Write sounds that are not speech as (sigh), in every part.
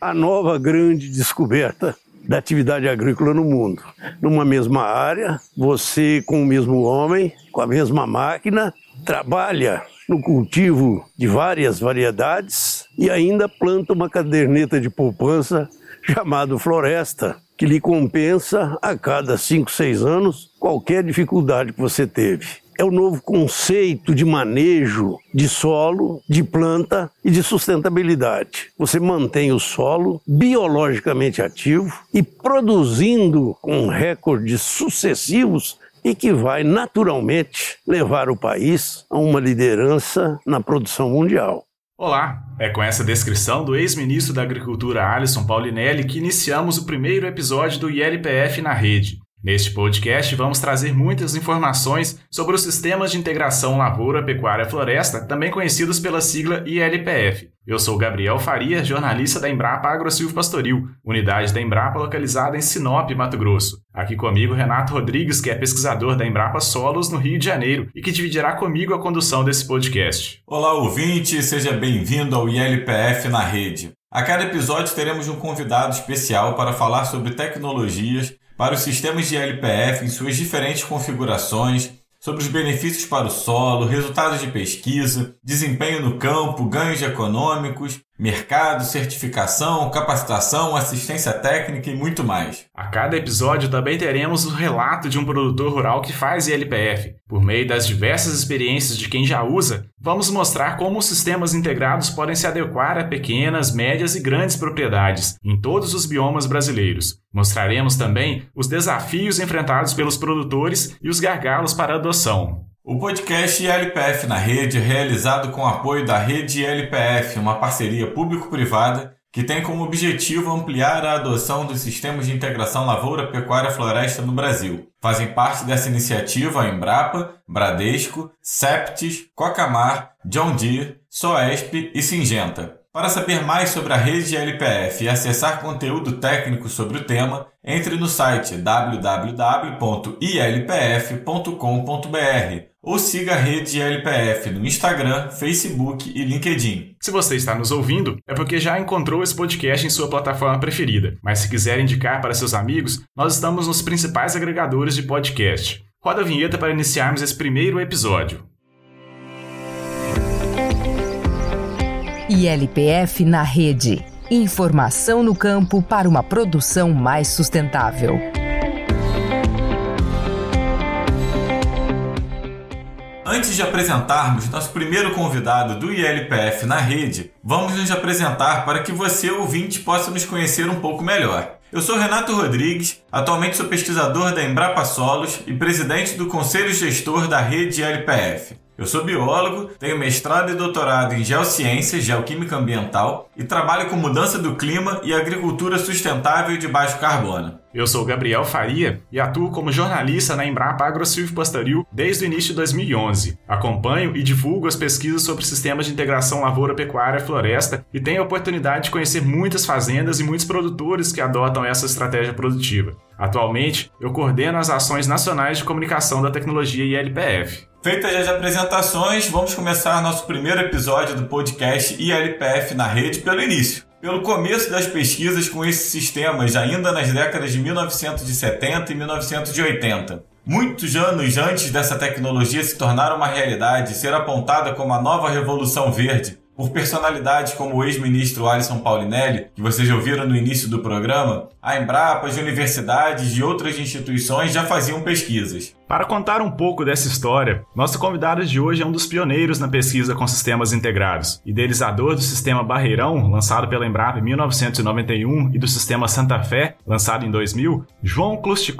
a nova grande descoberta da atividade agrícola no mundo. Numa mesma área, você com o mesmo homem, com a mesma máquina, trabalha no cultivo de várias variedades e ainda planta uma caderneta de poupança chamado floresta, que lhe compensa a cada 5, 6 anos qualquer dificuldade que você teve. É o novo conceito de manejo de solo, de planta e de sustentabilidade. Você mantém o solo biologicamente ativo e produzindo com recordes sucessivos e que vai naturalmente levar o país a uma liderança na produção mundial. Olá, é com essa descrição do ex-ministro da Agricultura Alisson Paulinelli que iniciamos o primeiro episódio do ILPF na rede. Neste podcast, vamos trazer muitas informações sobre os sistemas de integração lavoura, pecuária, floresta, também conhecidos pela sigla ILPF. Eu sou Gabriel Faria, jornalista da Embrapa AgroSilvo Pastoril, unidade da Embrapa localizada em Sinop, Mato Grosso. Aqui comigo Renato Rodrigues, que é pesquisador da Embrapa Solos no Rio de Janeiro e que dividirá comigo a condução desse podcast. Olá, ouvinte, seja bem-vindo ao ILPF na rede. A cada episódio teremos um convidado especial para falar sobre tecnologias para os sistemas de LPF em suas diferentes configurações, sobre os benefícios para o solo, resultados de pesquisa, desempenho no campo, ganhos econômicos, mercado, certificação, capacitação, assistência técnica e muito mais. A cada episódio também teremos o relato de um produtor rural que faz ILPF. Por meio das diversas experiências de quem já usa, vamos mostrar como os sistemas integrados podem se adequar a pequenas, médias e grandes propriedades em todos os biomas brasileiros. Mostraremos também os desafios enfrentados pelos produtores e os gargalos para adoção. O podcast LPF na Rede é realizado com apoio da Rede LPF, uma parceria público-privada que tem como objetivo ampliar a adoção dos sistemas de integração lavoura-pecuária-floresta no Brasil. Fazem parte dessa iniciativa a Embrapa, Bradesco, Septis, Cocamar, John Deere, Soesp e Singenta. Para saber mais sobre a rede LPF e acessar conteúdo técnico sobre o tema, entre no site www.ilpf.com.br ou siga a rede LPF no Instagram, Facebook e LinkedIn. Se você está nos ouvindo, é porque já encontrou esse podcast em sua plataforma preferida, mas se quiser indicar para seus amigos, nós estamos nos principais agregadores de podcast. Roda a vinheta para iniciarmos esse primeiro episódio. ILPF na rede. Informação no campo para uma produção mais sustentável. Antes de apresentarmos nosso primeiro convidado do ILPF na rede, vamos nos apresentar para que você, ouvinte, possa nos conhecer um pouco melhor. Eu sou Renato Rodrigues, atualmente sou pesquisador da Embrapa Solos e presidente do Conselho Gestor da rede ILPF. Eu sou biólogo, tenho mestrado e doutorado em geociências, geoquímica ambiental e trabalho com mudança do clima e agricultura sustentável de baixo carbono. Eu sou Gabriel Faria e atuo como jornalista na Embrapa AgroSilvio Pastoril desde o início de 2011. Acompanho e divulgo as pesquisas sobre sistemas de integração lavoura-pecuária-floresta e tenho a oportunidade de conhecer muitas fazendas e muitos produtores que adotam essa estratégia produtiva. Atualmente, eu coordeno as ações nacionais de comunicação da tecnologia ILPF. Feitas as apresentações, vamos começar nosso primeiro episódio do podcast ILPF na rede pelo início. Pelo começo das pesquisas com esses sistemas, ainda nas décadas de 1970 e 1980. Muitos anos antes dessa tecnologia se tornar uma realidade e ser apontada como a nova revolução verde, por personalidades como o ex-ministro Alisson Paulinelli, que vocês ouviram no início do programa, a Embrapa, as universidades e outras instituições já faziam pesquisas. Para contar um pouco dessa história, nosso convidado de hoje é um dos pioneiros na pesquisa com sistemas integrados, idealizador do sistema Barreirão, lançado pela Embrapa em 1991, e do sistema Santa Fé, lançado em 2000, João Klust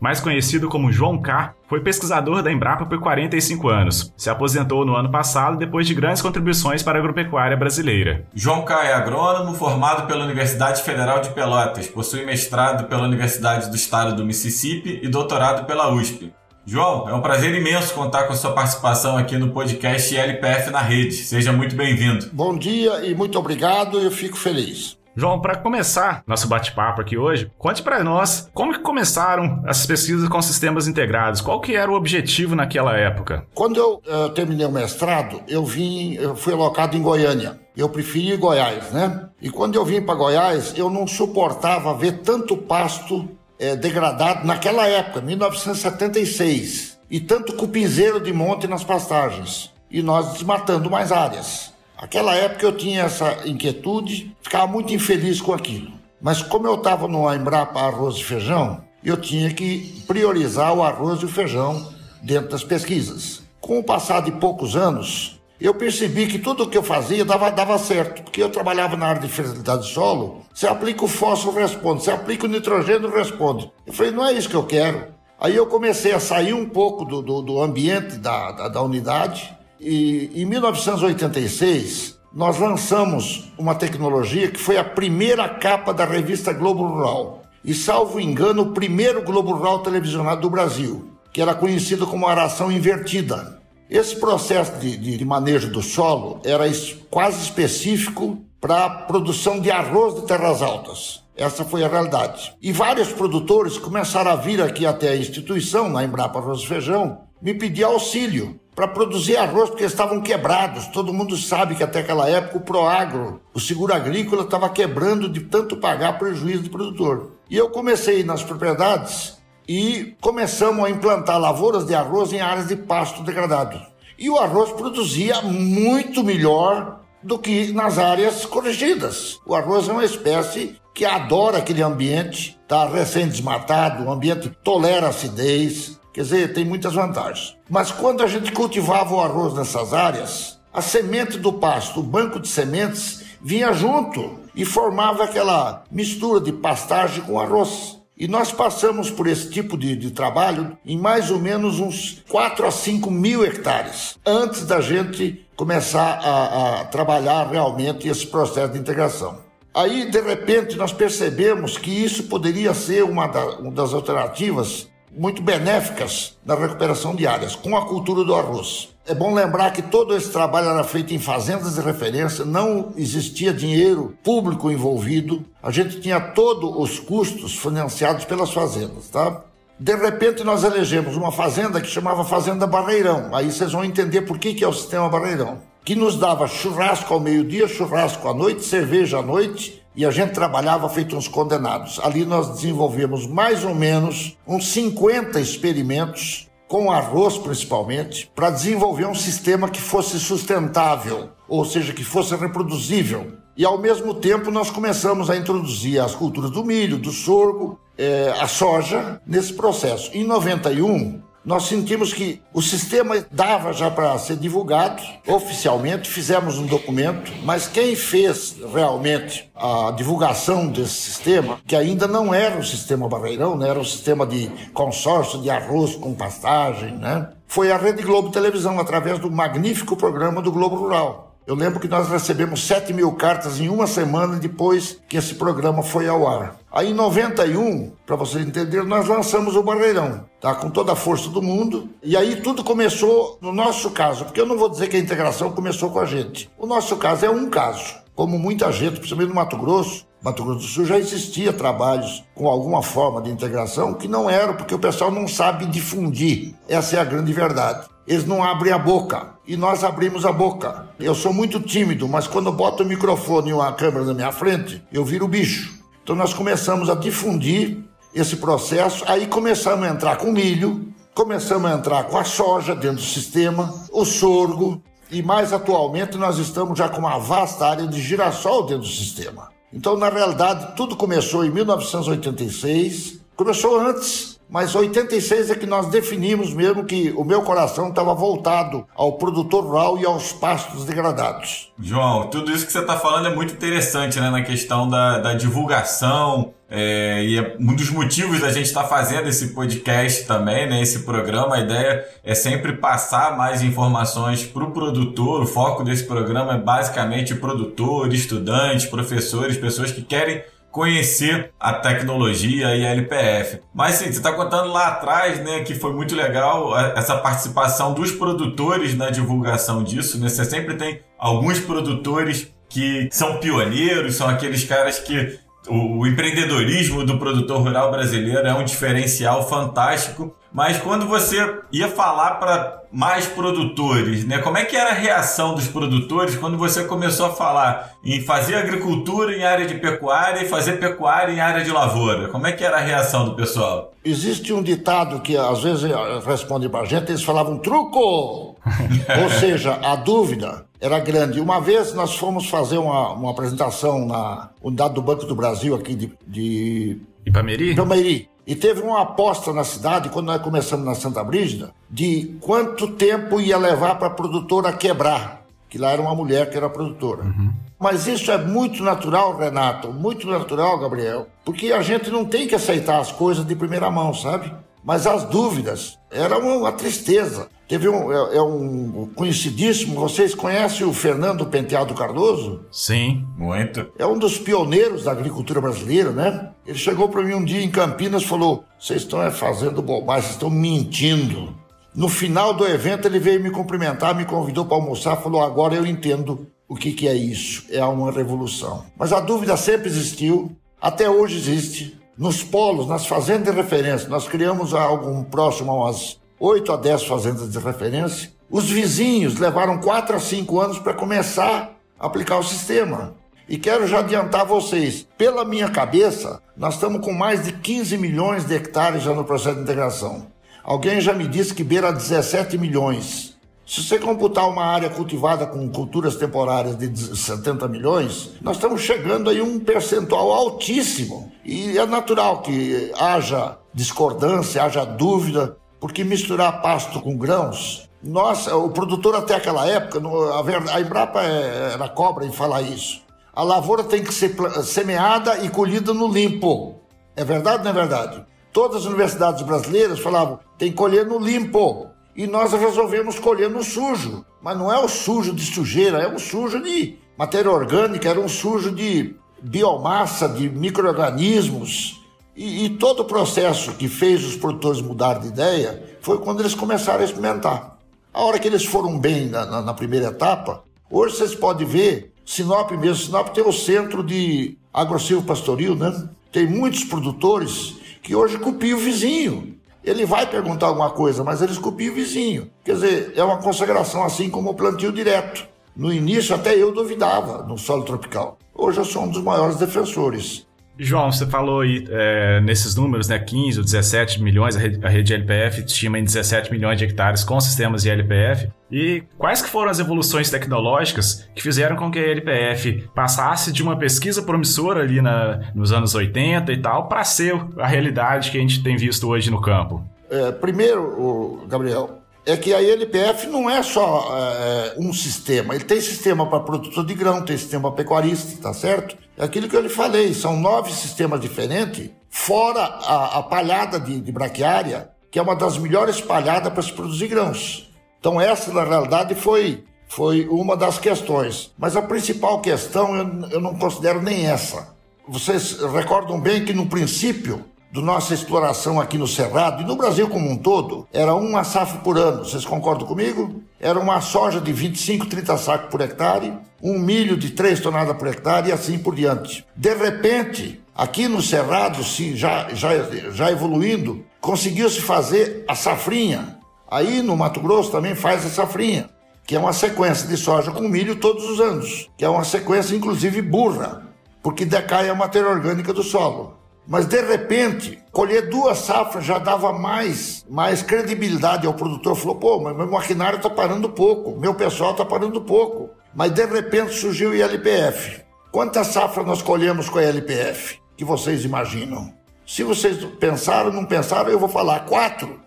mais conhecido como João K, foi pesquisador da Embrapa por 45 anos. Se aposentou no ano passado depois de grandes contribuições para a agropecuária brasileira. João K é agrônomo formado pela Universidade Federal de Pelotas, possui mestrado pela Universidade do Estado do Mississippi e doutorado pela USP. João, é um prazer imenso contar com a sua participação aqui no podcast LPF na Rede. Seja muito bem-vindo. Bom dia e muito obrigado, eu fico feliz. João, para começar nosso bate-papo aqui hoje, conte para nós como que começaram essas pesquisas com sistemas integrados. Qual que era o objetivo naquela época? Quando eu uh, terminei o mestrado, eu vim, eu fui alocado em Goiânia Eu preferi Goiás, né? E quando eu vim para Goiás, eu não suportava ver tanto pasto é, degradado naquela época, 1976, e tanto cupinzeiro de monte nas pastagens, e nós desmatando mais áreas. Aquela época eu tinha essa inquietude, ficava muito infeliz com aquilo. Mas como eu estava no Embrapa Arroz e Feijão, eu tinha que priorizar o arroz e o feijão dentro das pesquisas. Com o passar de poucos anos, eu percebi que tudo o que eu fazia dava, dava certo, porque eu trabalhava na área de fertilidade do solo. Você aplica o fósforo, responde. Você aplica o nitrogênio, responde. Eu falei, não é isso que eu quero. Aí eu comecei a sair um pouco do, do, do ambiente da, da, da unidade. E em 1986, nós lançamos uma tecnologia que foi a primeira capa da revista Globo Rural. E, salvo engano, o primeiro Globo Rural televisionado do Brasil, que era conhecido como aração invertida. Esse processo de, de, de manejo do solo era quase específico para a produção de arroz de terras altas. Essa foi a realidade. E vários produtores começaram a vir aqui até a instituição, na Embrapa Arroz e Feijão, me pedir auxílio para produzir arroz, porque estavam quebrados. Todo mundo sabe que até aquela época o Proagro, o seguro agrícola, estava quebrando de tanto pagar prejuízo do produtor. E eu comecei nas propriedades e começamos a implantar lavouras de arroz em áreas de pasto degradado. E o arroz produzia muito melhor do que nas áreas corrigidas. O arroz é uma espécie que adora aquele ambiente, está recém-desmatado, o ambiente tolera acidez, quer dizer, tem muitas vantagens. Mas quando a gente cultivava o arroz nessas áreas, a semente do pasto, o banco de sementes, vinha junto e formava aquela mistura de pastagem com arroz. E nós passamos por esse tipo de, de, trabalho em mais ou menos uns 4 a 5 mil hectares, antes da gente começar a, a trabalhar realmente esse processo de integração. Aí, de repente, nós percebemos que isso poderia ser uma, da, uma das alternativas muito benéficas na recuperação de áreas, com a cultura do arroz. É bom lembrar que todo esse trabalho era feito em fazendas de referência, não existia dinheiro público envolvido, a gente tinha todos os custos financiados pelas fazendas, tá? De repente nós elegemos uma fazenda que chamava Fazenda Barreirão. Aí vocês vão entender por que, que é o sistema Barreirão. Que nos dava churrasco ao meio-dia, churrasco à noite, cerveja à noite, e a gente trabalhava feito uns condenados. Ali nós desenvolvemos mais ou menos uns 50 experimentos com arroz principalmente, para desenvolver um sistema que fosse sustentável, ou seja, que fosse reproduzível. E ao mesmo tempo nós começamos a introduzir as culturas do milho, do sorgo, é, a soja nesse processo. Em 91, nós sentimos que o sistema dava já para ser divulgado oficialmente, fizemos um documento, mas quem fez realmente a divulgação desse sistema, que ainda não era o sistema Barreirão, né, era o sistema de consórcio de arroz com pastagem, né, foi a Rede Globo Televisão, através do magnífico programa do Globo Rural. Eu lembro que nós recebemos 7 mil cartas em uma semana depois que esse programa foi ao ar. Aí em 91, para vocês entenderem, nós lançamos o Barreirão, tá? Com toda a força do mundo. E aí tudo começou no nosso caso, porque eu não vou dizer que a integração começou com a gente. O nosso caso é um caso. Como muita gente, principalmente no Mato Grosso, Mato Grosso do Sul já existia trabalhos com alguma forma de integração que não eram, porque o pessoal não sabe difundir. Essa é a grande verdade. Eles não abrem a boca e nós abrimos a boca. Eu sou muito tímido, mas quando eu boto o microfone e uma câmera na minha frente, eu viro bicho. Então nós começamos a difundir esse processo, aí começamos a entrar com milho, começamos a entrar com a soja dentro do sistema, o sorgo, e mais atualmente nós estamos já com uma vasta área de girassol dentro do sistema. Então, na realidade, tudo começou em 1986, começou antes, mas 86 é que nós definimos mesmo que o meu coração estava voltado ao produtor rural e aos pastos degradados. João, tudo isso que você está falando é muito interessante, né, na questão da, da divulgação, é, e é um dos motivos da gente estar tá fazendo esse podcast também, né, esse programa. A ideia é sempre passar mais informações para o produtor. O foco desse programa é basicamente produtor, estudantes, professores, pessoas que querem conhecer a tecnologia e a LPF. Mas sim, você está contando lá atrás, né, que foi muito legal essa participação dos produtores na divulgação disso, né? Você sempre tem alguns produtores que são pioneiros, são aqueles caras que O, o empreendedorismo do produtor rural brasileiro é um diferencial fantástico mas quando você ia falar para mais produtores, né? Como é que era a reação dos produtores quando você começou a falar em fazer agricultura em área de pecuária e fazer pecuária em área de lavoura? Como é que era a reação do pessoal? Existe um ditado que às vezes responde para a gente, eles falavam truco! (laughs) Ou seja, a dúvida era grande. Uma vez nós fomos fazer uma, uma apresentação na unidade do Banco do Brasil aqui de, de Ipameri? Ipameri. E teve uma aposta na cidade, quando nós começamos na Santa Brígida, de quanto tempo ia levar para a produtora quebrar. Que lá era uma mulher que era produtora. Uhum. Mas isso é muito natural, Renato, muito natural, Gabriel, porque a gente não tem que aceitar as coisas de primeira mão, sabe? Mas as dúvidas eram uma tristeza. Teve um, é, é, um conhecidíssimo, vocês conhecem o Fernando Penteado Cardoso? Sim, muito. É um dos pioneiros da agricultura brasileira, né? Ele chegou para mim um dia em Campinas e falou: Vocês estão é, fazendo bobagem, vocês estão mentindo. No final do evento, ele veio me cumprimentar, me convidou para almoçar, falou: Agora eu entendo o que, que é isso. É uma revolução. Mas a dúvida sempre existiu, até hoje existe. Nos polos, nas fazendas de referência, nós criamos algo próximo a umas 8 a 10 fazendas de referência. Os vizinhos levaram 4 a 5 anos para começar a aplicar o sistema. E quero já adiantar vocês, pela minha cabeça, nós estamos com mais de 15 milhões de hectares já no processo de integração. Alguém já me disse que beira 17 milhões. Se você computar uma área cultivada com culturas temporárias de 70 milhões, nós estamos chegando aí um percentual altíssimo. E é natural que haja discordância, haja dúvida, porque misturar pasto com grãos, nossa, o produtor até aquela época, a, a Embrapa é, era cobra em falar isso. A lavoura tem que ser semeada e colhida no limpo. É verdade ou não é verdade? Todas as universidades brasileiras falavam, tem que colher no limpo. E nós resolvemos colher no sujo. Mas não é o sujo de sujeira, é um sujo de matéria orgânica, era um sujo de biomassa, de micro-organismos. E, e, todo o processo que fez os produtores mudar de ideia foi quando eles começaram a experimentar. A hora que eles foram bem na, na, na primeira etapa, hoje vocês podem ver, Sinop mesmo, Sinop tem o centro de agrosilvo pastoril, né? Tem muitos produtores que hoje copiam o vizinho. Ele vai perguntar alguma coisa, mas eles copiam o vizinho. Quer dizer, é uma consagração assim como o plantio direto. No início até eu duvidava no solo tropical. Hoje eu sou um dos maiores defensores. João, você falou aí é, nesses números, né? 15 ou 17 milhões, a rede, LPF estima em 17 milhões de hectares com sistemas de LPF. E quais que foram as evoluções tecnológicas que fizeram com que a LPF passasse de uma pesquisa promissora ali na, nos anos 80 e tal para ser a realidade que a gente tem visto hoje no campo? É, primeiro, Gabriel, é que a ILPF não é só é, um sistema. Ele tem sistema para produtor de grão, tem sistema pecuarista, tá certo? É aquilo que eu lhe falei, são nove sistemas diferentes, fora a, a palhada de, de braquiária, que é uma das melhores palhadas para se produzir grãos. Então essa, na realidade, foi, foi uma das questões. Mas a principal questão eu, eu não considero nem essa. Vocês recordam bem que no princípio do nossa exploração aqui no Cerrado e no Brasil como um todo, era uma safra por ano. Vocês concordam comigo? Era uma soja de 25, 30 sacos por hectare, um milho de 3 toneladas por hectare e assim por diante. De repente, aqui no Cerrado, se já, já, já evoluindo, conseguiu-se fazer a safrinha. Aí no Mato Grosso também faz a safrinha, que é uma sequência de soja com milho todos os anos, que é uma sequência inclusive burra, porque decai a matéria orgânica do solo. Mas de repente, colher duas safras já dava mais, mais credibilidade ao produtor. Falou, pô, mas meu maquinário está parando pouco, meu pessoal está parando pouco. Mas de repente surgiu o ILPF. Quantas safras nós colhemos com a ILPF? Que vocês imaginam? Se vocês pensaram, não pensaram, eu vou falar quatro.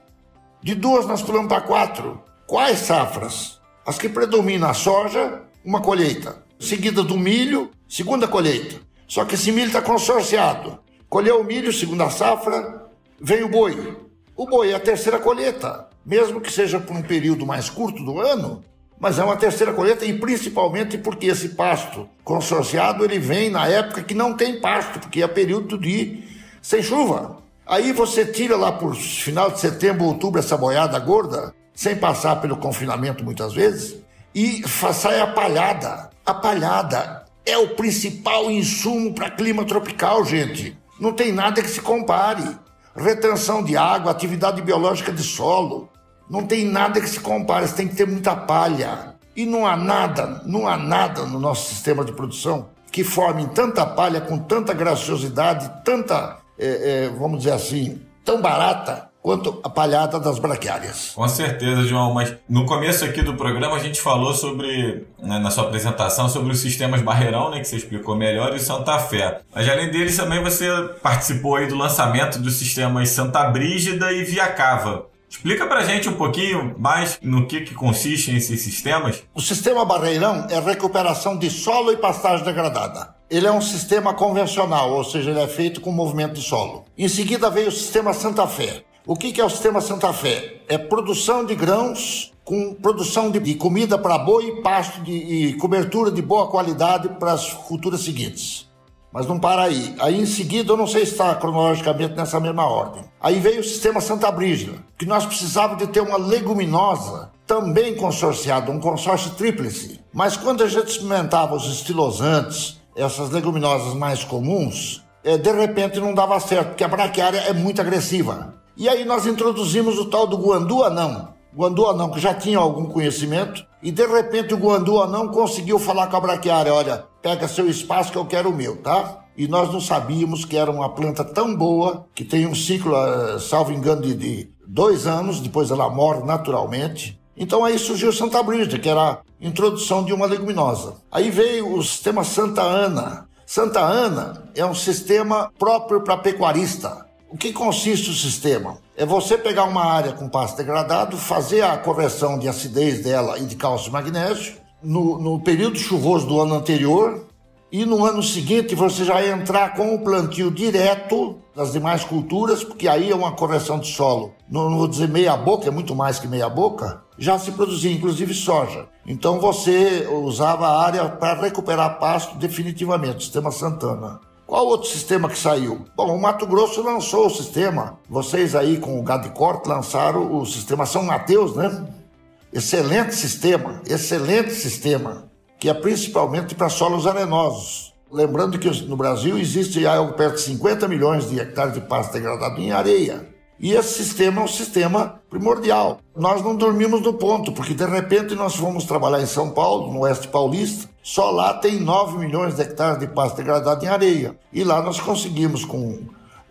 De duas nós pulamos para quatro. Quais safras? As que predominam a soja, uma colheita. Seguida do milho, segunda colheita. Só que esse milho está consorciado. Colheu o milho, segunda safra, vem o boi. O boi é a terceira colheita, mesmo que seja por um período mais curto do ano, mas é uma terceira colheita e principalmente porque esse pasto consorciado ele vem na época que não tem pasto, porque é período de sem chuva. Aí você tira lá por final de setembro, outubro essa boiada gorda, sem passar pelo confinamento muitas vezes, e sai a palhada. A palhada é o principal insumo para clima tropical, gente. Não tem nada que se compare. Retenção de água, atividade biológica de solo. Não tem nada que se compare, você tem que ter muita palha. E não há nada, não há nada no nosso sistema de produção que forme tanta palha com tanta graciosidade, tanta, é, é, vamos dizer assim, tão barata quanto a palhada das braquiárias. Com certeza, João, mas no começo aqui do programa a gente falou sobre, né, na sua apresentação, sobre os sistemas Barreirão, né, que você explicou melhor, e Santa Fé. Mas além deles também você participou aí do lançamento dos sistemas Santa Brígida e Via Cava. Explica pra gente um pouquinho mais no que, que consistem esses sistemas. O sistema Barreirão é recuperação de solo e pastagem degradada. Ele é um sistema convencional, ou seja, ele é feito com movimento de solo. Em seguida veio o sistema Santa Fé. O que é o sistema Santa Fé? É produção de grãos com produção de comida para boi, pasto de, e cobertura de boa qualidade para as culturas seguintes. Mas não para aí. Aí em seguida, eu não sei se está cronologicamente nessa mesma ordem. Aí veio o sistema Santa Brígida, que nós precisávamos de ter uma leguminosa também consorciada, um consórcio tríplice. Mas quando a gente experimentava os estilosantes, essas leguminosas mais comuns, é, de repente não dava certo, porque a braquiária é muito agressiva. E aí nós introduzimos o tal do guandu anão. Guandu anão que já tinha algum conhecimento e de repente o guandu anão conseguiu falar com a braquiária, olha, pega seu espaço que eu quero o meu, tá? E nós não sabíamos que era uma planta tão boa que tem um ciclo, eh, salvo engano, de, dois anos, depois ela morre naturalmente. Então aí surgiu Santa Brígida, que era a introdução de uma leguminosa. Aí veio o sistema Santa Ana. Santa Ana é um sistema próprio para pecuarista. O que consiste o sistema? É você pegar uma área com pasto degradado, fazer a correção de acidez dela e de cálcio e magnésio, no, no período chuvoso do ano anterior, e no ano seguinte você já entrar com o plantio direto das demais culturas, porque aí é uma correção de solo. Não, não vou dizer meia boca, é muito mais que meia boca. Já se produzia inclusive soja. Então você usava a área para recuperar pasto definitivamente, sistema Santana. Qual outro sistema que saiu? Bom, o Mato Grosso lançou o sistema. Vocês aí com o Gadcorp lançaram o sistema São Mateus, né? Excelente sistema, excelente sistema, que é principalmente para solos arenosos. Lembrando que no Brasil existe algo perto de 50 milhões de hectares de pasto degradado em areia. E esse sistema é um sistema primordial. Nós não dormimos no ponto, porque de repente nós fomos trabalhar em São Paulo, no oeste paulista, só lá tem 9 milhões de hectares de pasto degradado em areia. E lá nós conseguimos, com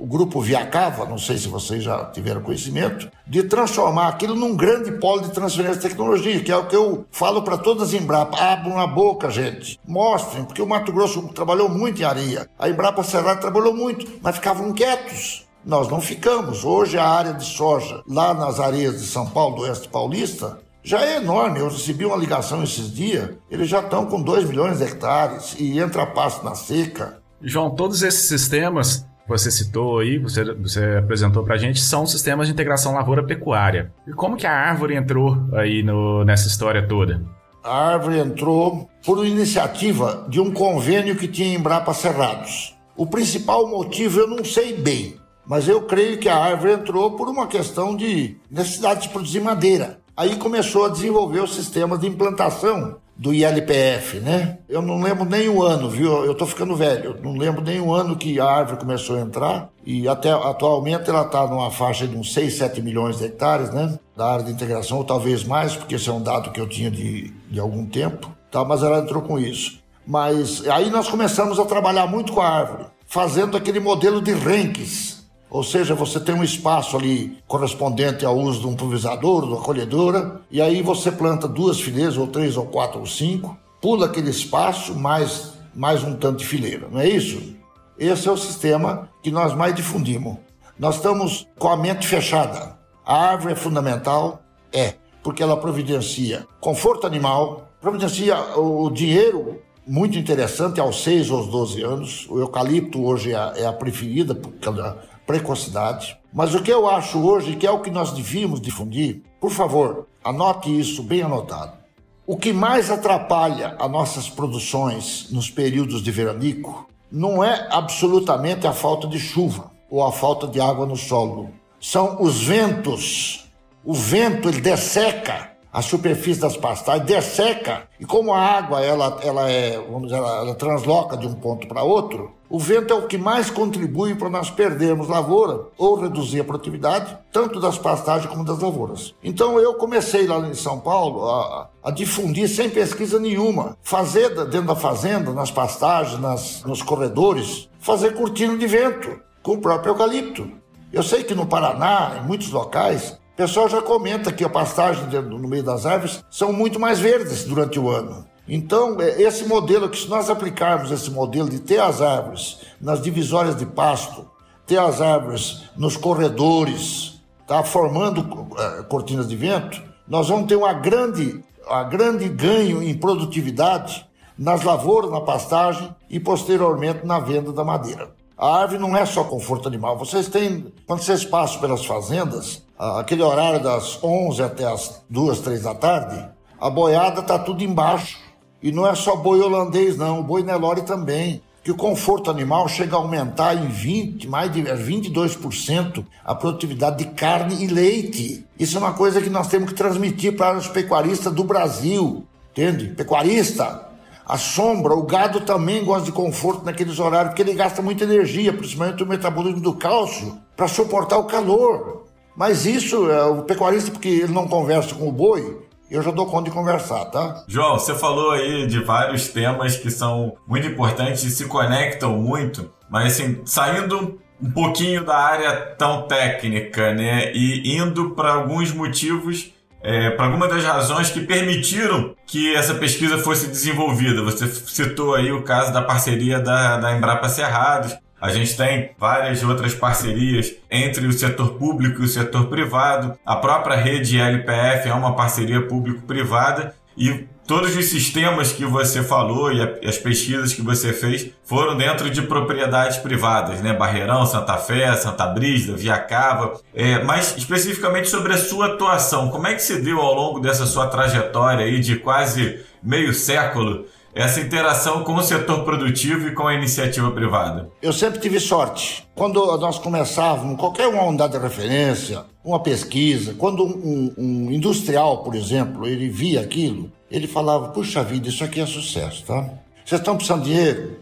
o grupo Viacava, não sei se vocês já tiveram conhecimento, de transformar aquilo num grande polo de transferência de tecnologia, que é o que eu falo para todas as Embrapa. Abram a boca, gente. Mostrem, porque o Mato Grosso trabalhou muito em areia. A Embrapa Cerrado trabalhou muito, mas ficavam quietos. Nós não ficamos. Hoje a área de soja lá nas areias de São Paulo, do Oeste Paulista, já é enorme. Eu recebi uma ligação esses dias. Eles já estão com 2 milhões de hectares e entra pasto na seca. João, todos esses sistemas você citou aí, você, você apresentou para a gente, são sistemas de integração lavoura-pecuária. E como que a árvore entrou aí no, nessa história toda? A árvore entrou por iniciativa de um convênio que tinha em Embrapa Cerrados. O principal motivo eu não sei bem, mas eu creio que a árvore entrou por uma questão de necessidade de produzir madeira. Aí começou a desenvolver os sistemas de implantação do ILPF, né? Eu não lembro nem o ano, viu? Eu tô ficando velho. Eu não lembro nem o ano que a árvore começou a entrar. E até atualmente ela está numa faixa de uns 6, 7 milhões de hectares, né? Da área de integração, ou talvez mais, porque esse é um dado que eu tinha de, de algum tempo. Tá? Mas ela entrou com isso. Mas aí nós começamos a trabalhar muito com a árvore, fazendo aquele modelo de ranks ou seja, você tem um espaço ali correspondente ao uso de um pulverizador, de uma colhedora, e aí você planta duas fileiras, ou três, ou quatro, ou cinco, pula aquele espaço, mais, mais um tanto de fileira, não é isso? Esse é o sistema que nós mais difundimos. Nós estamos com a mente fechada. A árvore é fundamental? É, porque ela providencia conforto animal, providencia o dinheiro muito interessante aos 6 ou aos 12 anos. O eucalipto hoje é a, é a preferida, porque ela precocidade. Mas o que eu acho hoje, que é o que nós devíamos difundir, por favor, anote isso bem anotado. O que mais atrapalha as nossas produções nos períodos de veranico não é absolutamente a falta de chuva ou a falta de água no solo. São os ventos. O vento ele desseca a superfície das pastagens, desseca, e como a água ela, ela, é, vamos dizer, ela, ela transloca de um ponto para outro, o vento é o que mais contribui para nós perdermos lavoura ou reduzir a produtividade, tanto das pastagens como das lavouras. Então eu comecei lá em São Paulo a, a difundir sem pesquisa nenhuma, fazer dentro da fazenda, nas pastagens, nas, nos corredores, fazer cortina de vento com o próprio eucalipto. Eu sei que no Paraná, em muitos locais, o pessoal já comenta que a pastagem no meio das árvores são muito mais verdes durante o ano. Então, é, esse modelo, que se nós aplicarmos esse modelo de ter as árvores nas divisórias de pasto, ter as árvores nos corredores, tá, formando uh, cortinas de vento, nós vamos ter uma grande, grande ganho em produtividade nas lavouras, na pastagem e posteriormente na venda da madeira. A árvore não é só conforto animal. Vocês têm, quando vocês passam pelas fazendas, aquele horário das 11 até as 2, 3 da tarde, a boiada está tudo embaixo. E não é só boi holandês, não, o boi Nelore também. Que o conforto animal chega a aumentar em 20, mais de 22% a produtividade de carne e leite. Isso é uma coisa que nós temos que transmitir para os pecuaristas do Brasil. Entende? Pecuarista, a sombra, o gado também gosta de conforto naqueles horários, porque ele gasta muita energia, principalmente o metabolismo do cálcio, para suportar o calor. Mas isso, é, o pecuarista, porque ele não conversa com o boi, eu já dou conta de conversar, tá? João, você falou aí de vários temas que são muito importantes e se conectam muito, mas assim, saindo um pouquinho da área tão técnica, né, e indo para alguns motivos é, para algumas das razões que permitiram que essa pesquisa fosse desenvolvida. Você citou aí o caso da parceria da, da Embrapa Cerrados. A gente tem várias outras parcerias entre o setor público e o setor privado. A própria rede LPF é uma parceria público-privada e todos os sistemas que você falou e as pesquisas que você fez foram dentro de propriedades privadas, né? Barreirão, Santa Fé, Santa Brígida, Via Cava. É, mas especificamente sobre a sua atuação, como é que se deu ao longo dessa sua trajetória aí de quase meio século essa interação com o setor produtivo e com a iniciativa privada? Eu sempre tive sorte. Quando nós começávamos, qualquer uma unidade de referência, uma pesquisa, quando um, um industrial, por exemplo, ele via aquilo, ele falava, puxa vida, isso aqui é sucesso, tá? Vocês estão precisando de dinheiro?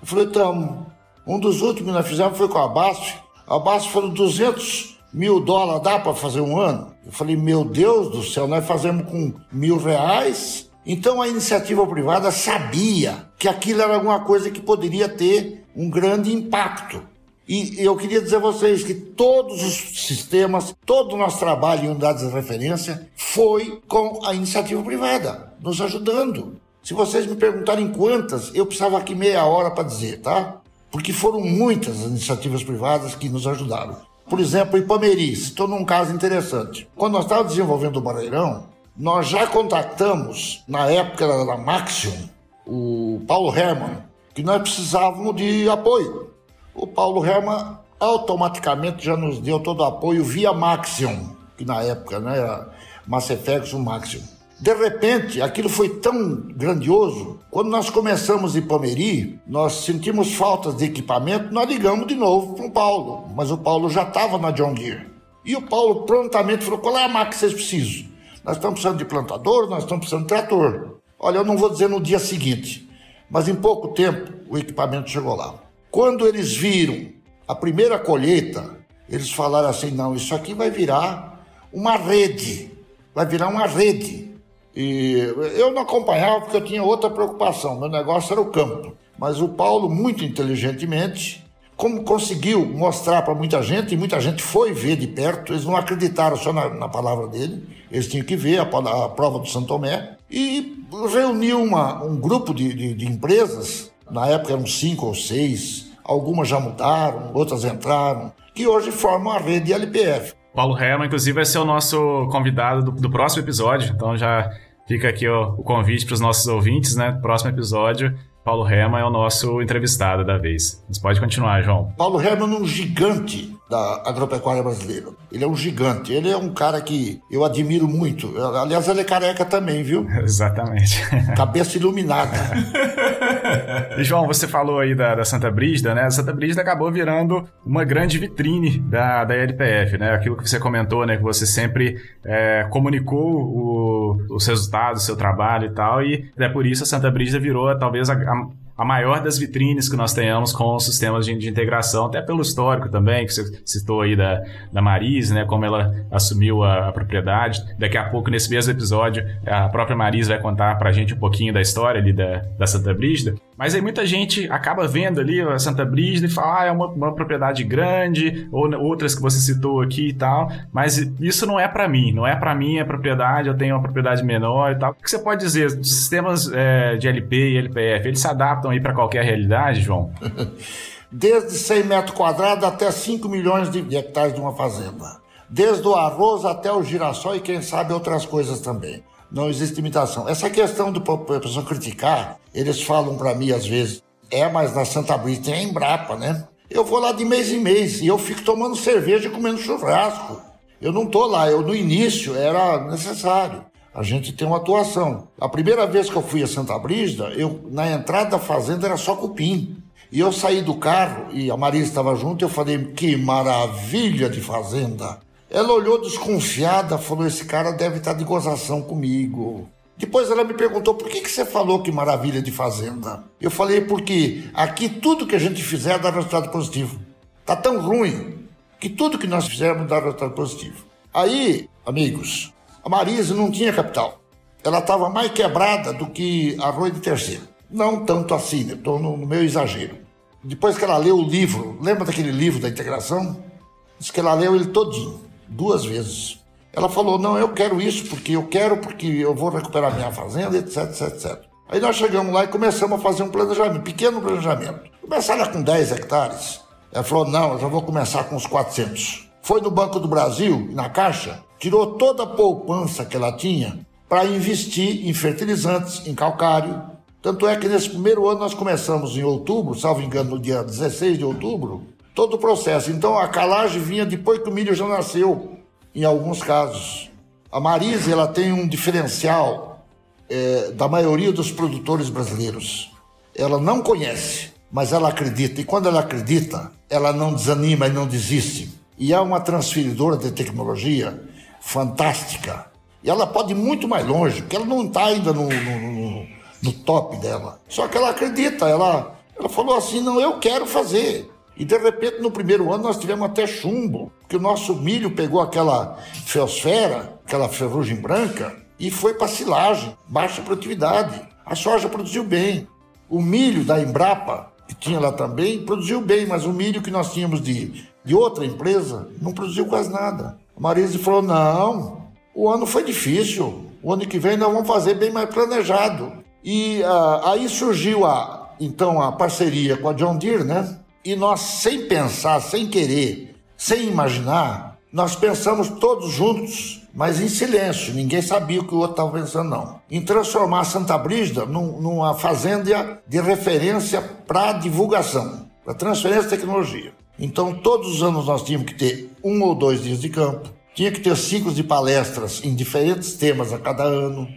Eu falei, estamos. Um dos últimos que nós fizemos foi com a BASF. A BASF falou 200 mil dólares, dá para fazer um ano? Eu falei, meu Deus do céu, nós fazemos com mil reais então a iniciativa privada sabia que aquilo era alguma coisa que poderia ter um grande impacto. E eu queria dizer a vocês que todos os sistemas, todo o nosso trabalho em unidades de referência foi com a iniciativa privada, nos ajudando. Se vocês me perguntarem quantas, eu precisava aqui meia hora para dizer, tá? Porque foram muitas as iniciativas privadas que nos ajudaram. Por exemplo, Ipameri, estou num caso interessante. Quando nós estávamos desenvolvendo o Barreirão, nós já contactamos, na época da Maxion, o Paulo Herman, que nós precisávamos de apoio. O Paulo Herman automaticamente já nos deu todo o apoio via Maxion, que na época né, era Mass Effect Maxion. De repente, aquilo foi tão grandioso, quando nós começamos em Pomeri, nós sentimos faltas de equipamento, nós ligamos de novo para o Paulo, mas o Paulo já estava na John Deere. E o Paulo prontamente falou: qual é a máquina que vocês precisam? Nós estamos precisando de plantador, nós estamos precisando de trator. Olha, eu não vou dizer no dia seguinte, mas em pouco tempo o equipamento chegou lá. Quando eles viram a primeira colheita, eles falaram assim: não, isso aqui vai virar uma rede, vai virar uma rede. E eu não acompanhava porque eu tinha outra preocupação, meu negócio era o campo. Mas o Paulo, muito inteligentemente, como conseguiu mostrar para muita gente, e muita gente foi ver de perto, eles não acreditaram só na, na palavra dele, eles tinham que ver a, a prova do Santo e reuniu uma, um grupo de, de, de empresas, na época eram cinco ou seis, algumas já mudaram, outras entraram, que hoje formam a rede LPF. Paulo Herman, inclusive, vai ser o nosso convidado do, do próximo episódio, então já fica aqui ó, o convite para os nossos ouvintes, né? Próximo episódio Paulo Herman é o nosso entrevistado da vez. Mas pode continuar, João. Paulo Herman é um gigante da agropecuária brasileira. Ele é um gigante. Ele é um cara que eu admiro muito. Aliás, ele é careca também, viu? (laughs) Exatamente. Cabeça iluminada. (laughs) e João, você falou aí da, da Santa Brígida, né? A Santa Brígida acabou virando uma grande vitrine da, da LPF, né? Aquilo que você comentou, né? Que você sempre é, comunicou o, os resultados do seu trabalho e tal, e é por isso a Santa Brígida virou talvez a, a a maior das vitrines que nós tenhamos com os sistemas de, de, integração, até pelo histórico também, que você citou aí da, da Marise, né, como ela assumiu a, a, propriedade. Daqui a pouco, nesse mesmo episódio, a própria Marise vai contar para a gente um pouquinho da história ali da, da Santa Brígida. Mas aí muita gente acaba vendo ali a Santa Brígida e fala, ah, é uma, uma propriedade grande, ou outras que você citou aqui e tal, mas isso não é para mim, não é para mim a propriedade, eu tenho uma propriedade menor e tal. O que você pode dizer? Os sistemas é, de LP e LPF, eles se adaptam aí para qualquer realidade, João? (laughs) Desde 100 metros quadrados até 5 milhões de hectares de uma fazenda. Desde o arroz até o girassol e quem sabe outras coisas também não existe imitação. Essa questão do pessoa criticar, eles falam para mim às vezes, é, mas na Santa Brita tem a Embrapa, né? Eu vou lá de mês em mês e eu fico tomando cerveja e comendo churrasco. Eu não tô lá, eu no início era necessário. A gente tem uma atuação. A primeira vez que eu fui a Santa Brígida, eu na entrada da fazenda era só cupim. E eu saí do carro e a Marisa estava junto eu falei: "Que maravilha de fazenda!" Ela olhou desconfiada, falou: Esse cara deve estar de gozação comigo. Depois ela me perguntou: Por que, que você falou que maravilha de fazenda? Eu falei: Porque aqui tudo que a gente fizer dá resultado positivo. Tá tão ruim que tudo que nós fizermos dá resultado positivo. Aí, amigos, a Marisa não tinha capital. Ela estava mais quebrada do que arroz de terceiro. Não tanto assim, estou no, no meu exagero. Depois que ela leu o livro, lembra daquele livro da integração? Diz que ela leu ele todinho duas vezes. Ela falou: Não, eu quero isso porque eu quero, porque eu vou recuperar minha fazenda, etc, etc, etc. Aí nós chegamos lá e começamos a fazer um planejamento, pequeno planejamento. Começaram com 10 hectares. Ela falou: Não, eu já vou começar com os 400. Foi no Banco do Brasil, na Caixa, tirou toda a poupança que ela tinha para investir em fertilizantes, em calcário. Tanto é que nesse primeiro ano nós começamos em outubro, salvo engano, no dia 16 de outubro, todo o processo. Então a calagem vinha depois que o milho já nasceu, em alguns casos. A Marise ela tem um diferencial é, da maioria dos produtores brasileiros. Ela não conhece, mas ela acredita. E quando ela acredita, ela não desanima e não desiste. E é uma transferidora de tecnologia fantástica. E ela pode ir muito mais longe, porque ela não está ainda no, no, no, no top dela. Só que ela acredita, ela, ela falou assim: não, eu quero fazer. E de repente, no primeiro ano, nós tivemos até chumbo, porque o nosso milho pegou aquela feosfera, aquela ferrugem branca, e foi para silagem, baixa produtividade. A soja produziu bem. O milho da Embrapa, que tinha lá também, produziu bem, mas o milho que nós tínhamos de, de outra empresa não produziu quase nada. A Marise falou: não, o ano foi difícil, o ano que vem nós vamos fazer bem mais planejado. E uh, aí surgiu a, então a parceria com a John Deere, né? E nós, sem pensar, sem querer, sem imaginar, nós pensamos todos juntos, mas em silêncio, ninguém sabia o que o outro estava pensando, não. Em transformar Santa Brígida num, numa fazenda de referência para divulgação, para transferência de tecnologia. Então, todos os anos nós tínhamos que ter um ou dois dias de campo, tinha que ter ciclos de palestras em diferentes temas a cada ano.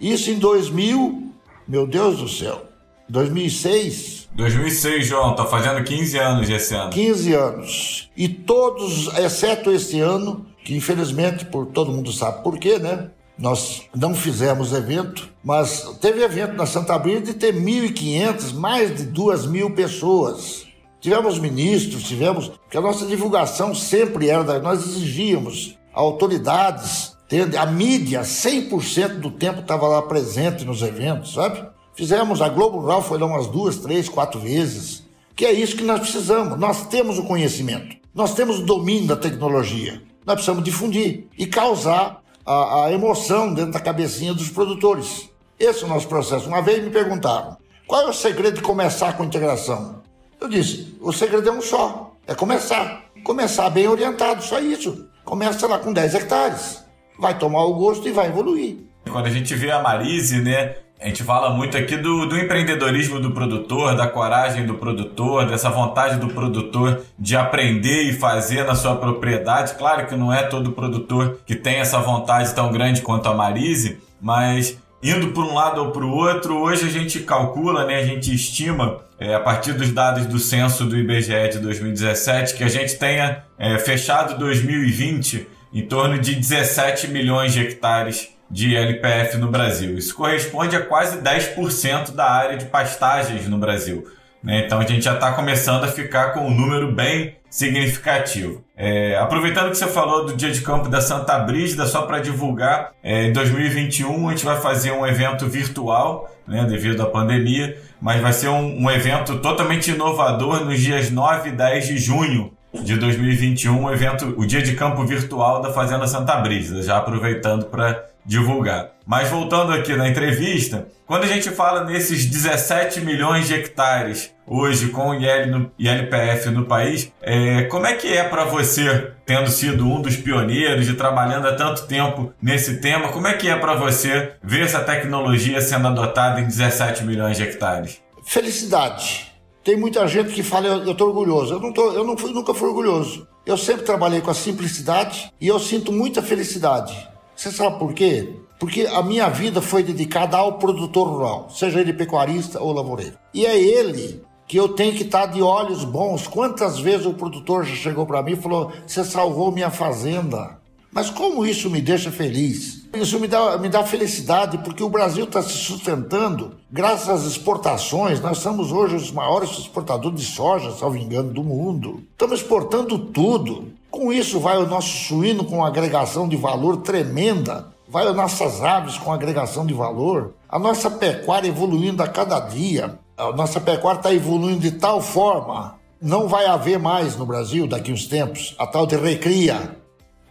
Isso em 2000, meu Deus do céu, 2006, 2006, João, tá fazendo 15 anos esse ano. 15 anos. E todos, exceto esse ano, que infelizmente, por todo mundo sabe por quê, né? Nós não fizemos evento, mas teve evento na Santa Brisa de ter 1.500, mais de 2.000 pessoas. Tivemos ministros, tivemos. Porque a nossa divulgação sempre era. Nós exigíamos autoridades, a mídia, 100% do tempo estava lá presente nos eventos, sabe? Fizemos, a Globo Rural foi lá umas duas, três, quatro vezes. Que é isso que nós precisamos. Nós temos o conhecimento, nós temos o domínio da tecnologia. Nós precisamos difundir e causar a, a emoção dentro da cabecinha dos produtores. Esse é o nosso processo. Uma vez me perguntaram: qual é o segredo de começar com integração? Eu disse: o segredo é um só: é começar. Começar bem orientado, só isso. Começa lá com 10 hectares. Vai tomar o gosto e vai evoluir. Quando a gente vê a Marise, né, a gente fala muito aqui do, do, empreendedorismo do produtor, da coragem do produtor, dessa vontade do produtor de aprender e fazer na sua propriedade. Claro que não é todo produtor que tem essa vontade tão grande quanto a Marise, mas indo por um lado ou para o outro. Hoje a gente calcula, né, a gente estima, é, a partir dos dados do censo do IBGE de 2017, que a gente tenha é, fechado 2020 em torno de 17 milhões de hectares de LPF no Brasil. Isso corresponde a quase 10% da área de pastagens no Brasil. Né? Então a gente já está começando a ficar com um número bem significativo. É, aproveitando que você falou do dia de campo da Santa Brígida, só para divulgar, é, em 2021 a gente vai fazer um evento virtual, né, devido à pandemia, mas vai ser um, um evento totalmente inovador nos dias 9 e 10 de junho de 2021, um evento, o dia de campo virtual da Fazenda Santa Brígida, já aproveitando para divulgar. Mas voltando aqui na entrevista, quando a gente fala nesses 17 milhões de hectares hoje com IL no, ILPF no país, é, como é que é para você, tendo sido um dos pioneiros e trabalhando há tanto tempo nesse tema, como é que é para você ver essa tecnologia sendo adotada em 17 milhões de hectares? Felicidade. Tem muita gente que fala, eu, estou orgulhoso. Eu, não tô, eu não fui, nunca fui orgulhoso. Eu sempre trabalhei com a simplicidade e eu sinto muita felicidade. Você sabe por quê? Porque a minha vida foi dedicada ao produtor rural, seja ele pecuarista ou lavoureiro. E é ele que eu tenho que estar de olhos bons. Quantas vezes o produtor já chegou para mim e falou: Você salvou minha fazenda. Mas como isso me deixa feliz? Isso me dá, me dá felicidade, porque o Brasil está se sustentando graças às exportações. Nós somos hoje os maiores exportadores de soja, salvo engano, do mundo. Estamos exportando tudo. Com isso vai o nosso suíno com agregação de valor tremenda, vai as nossas aves com agregação de valor, a nossa pecuária evoluindo a cada dia. A nossa pecuária está evoluindo de tal forma, não vai haver mais no Brasil daqui uns tempos a tal de recria.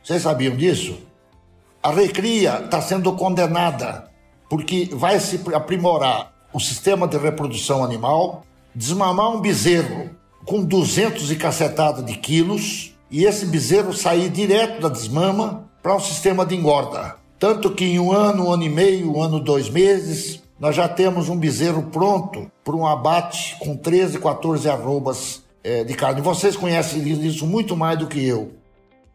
Vocês sabiam disso? A recria está sendo condenada porque vai se aprimorar o sistema de reprodução animal, desmamar um bezerro com 200 e cacetada de quilos e esse bezerro sair direto da desmama para um sistema de engorda. Tanto que em um ano, um ano e meio, um ano, dois meses, nós já temos um bezerro pronto para um abate com 13, 14 arrobas é, de carne. Vocês conhecem isso muito mais do que eu.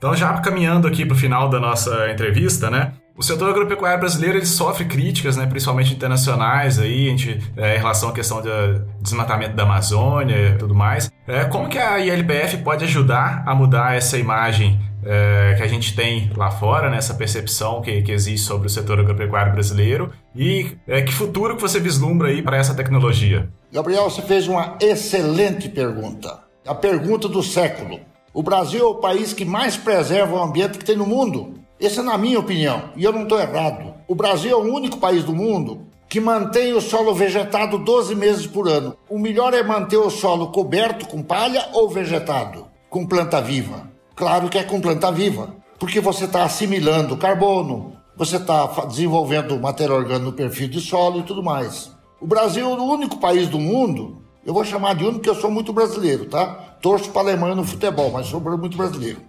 Então, já caminhando aqui para o final da nossa entrevista, né? O setor agropecuário brasileiro ele sofre críticas, né, principalmente internacionais, aí, gente, é, em relação à questão do desmatamento da Amazônia e tudo mais. É, como que a ILPF pode ajudar a mudar essa imagem é, que a gente tem lá fora, né, essa percepção que, que existe sobre o setor agropecuário brasileiro e é, que futuro que você vislumbra aí para essa tecnologia? Gabriel, você fez uma excelente pergunta. A pergunta do século. O Brasil é o país que mais preserva o ambiente que tem no mundo. Essa é na minha opinião, e eu não estou errado. O Brasil é o único país do mundo que mantém o solo vegetado 12 meses por ano. O melhor é manter o solo coberto com palha ou vegetado, com planta viva. Claro que é com planta viva, porque você está assimilando carbono, você está desenvolvendo material orgânico no perfil de solo e tudo mais. O Brasil é o único país do mundo, eu vou chamar de único porque eu sou muito brasileiro, tá? Torço para a Alemanha no futebol, mas sou muito brasileiro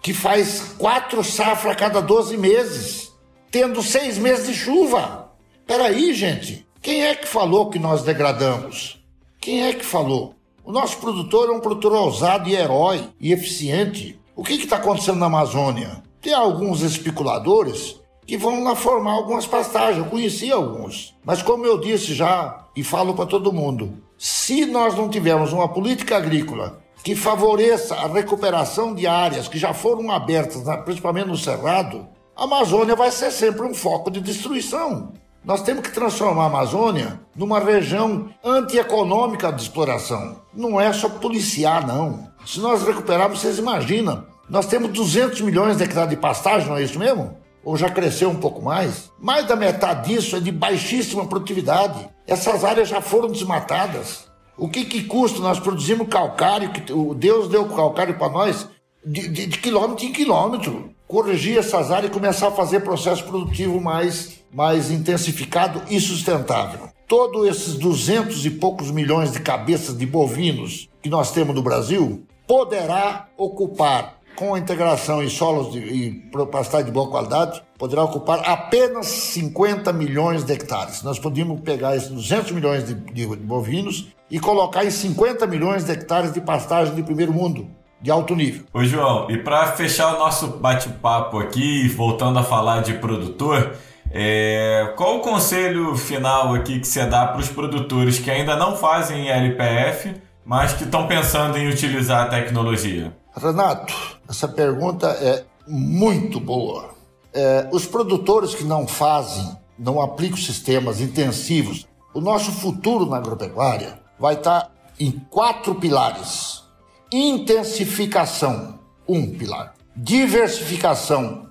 que faz quatro safras a cada 12 meses, tendo seis meses de chuva. Peraí, gente, quem é que falou que nós degradamos? Quem é que falou? O nosso produtor é um produtor ousado e herói e eficiente. O que está acontecendo na Amazônia? Tem alguns especuladores que vão lá formar algumas pastagens. Eu conheci alguns. Mas como eu disse já e falo para todo mundo, se nós não tivermos uma política agrícola que favoreça a recuperação de áreas que já foram abertas, principalmente no Cerrado, a Amazônia vai ser sempre um foco de destruição. Nós temos que transformar a Amazônia numa região antieconômica de exploração. Não é só policiar, não. Se nós recuperarmos, vocês imaginam, nós temos 200 milhões de hectares de pastagem, não é isso mesmo? Ou já cresceu um pouco mais? Mais da metade disso é de baixíssima produtividade. Essas áreas já foram desmatadas. O que, que custa nós produzimos calcário, que o Deus deu calcário para nós, de, de, de, quilômetro em quilômetro. Corrigir essas áreas e começar a fazer processo produtivo mais, mais intensificado e sustentável. Todos esses duzentos e poucos milhões de cabeças de bovinos que nós temos no Brasil poderá ocupar com a integração em solos de, e pastagem de boa qualidade, poderá ocupar apenas 50 milhões de hectares. Nós podíamos pegar esses 200 milhões de, de, de bovinos e colocar em 50 milhões de hectares de pastagem de primeiro mundo, de alto nível. Ô João, e para fechar o nosso bate-papo aqui, voltando a falar de produtor, É, qual o conselho final aqui que você dá para os produtores que ainda não fazem LPF, mas que estão pensando em utilizar a tecnologia? Renato, essa pergunta é muito boa. É, os produtores que não fazem, não aplicam sistemas intensivos, o nosso futuro na agropecuária vai estar em quatro pilares: intensificação, um pilar, diversificação,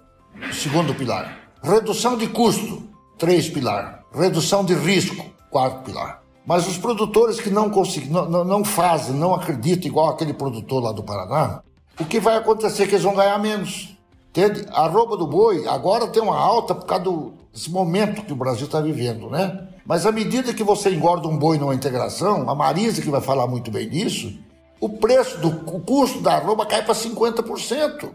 segundo pilar, redução de custo, três pilar, redução de risco, quarto pilar. Mas os produtores que não, conseguem, não, não fazem, não acreditam, igual aquele produtor lá do Paraná, o que vai acontecer é que eles vão ganhar menos. Entende? A roupa do boi agora tem uma alta por causa do, desse momento que o Brasil está vivendo, né? Mas à medida que você engorda um boi numa integração, a Marisa que vai falar muito bem disso, o preço do o custo da arroba cai para 50%.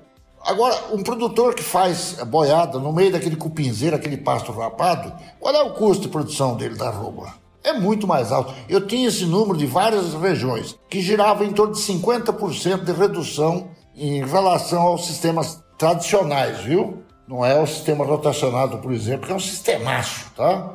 Agora, um produtor que faz boiada no meio daquele cupinzeiro, aquele pasto rapado, qual é o custo de produção dele da arroba? É muito mais alto. Eu tinha esse número de várias regiões, que girava em torno de 50% de redução em relação aos sistemas tradicionais, viu? Não é o sistema rotacionado, por exemplo, que é um sistemaço, tá?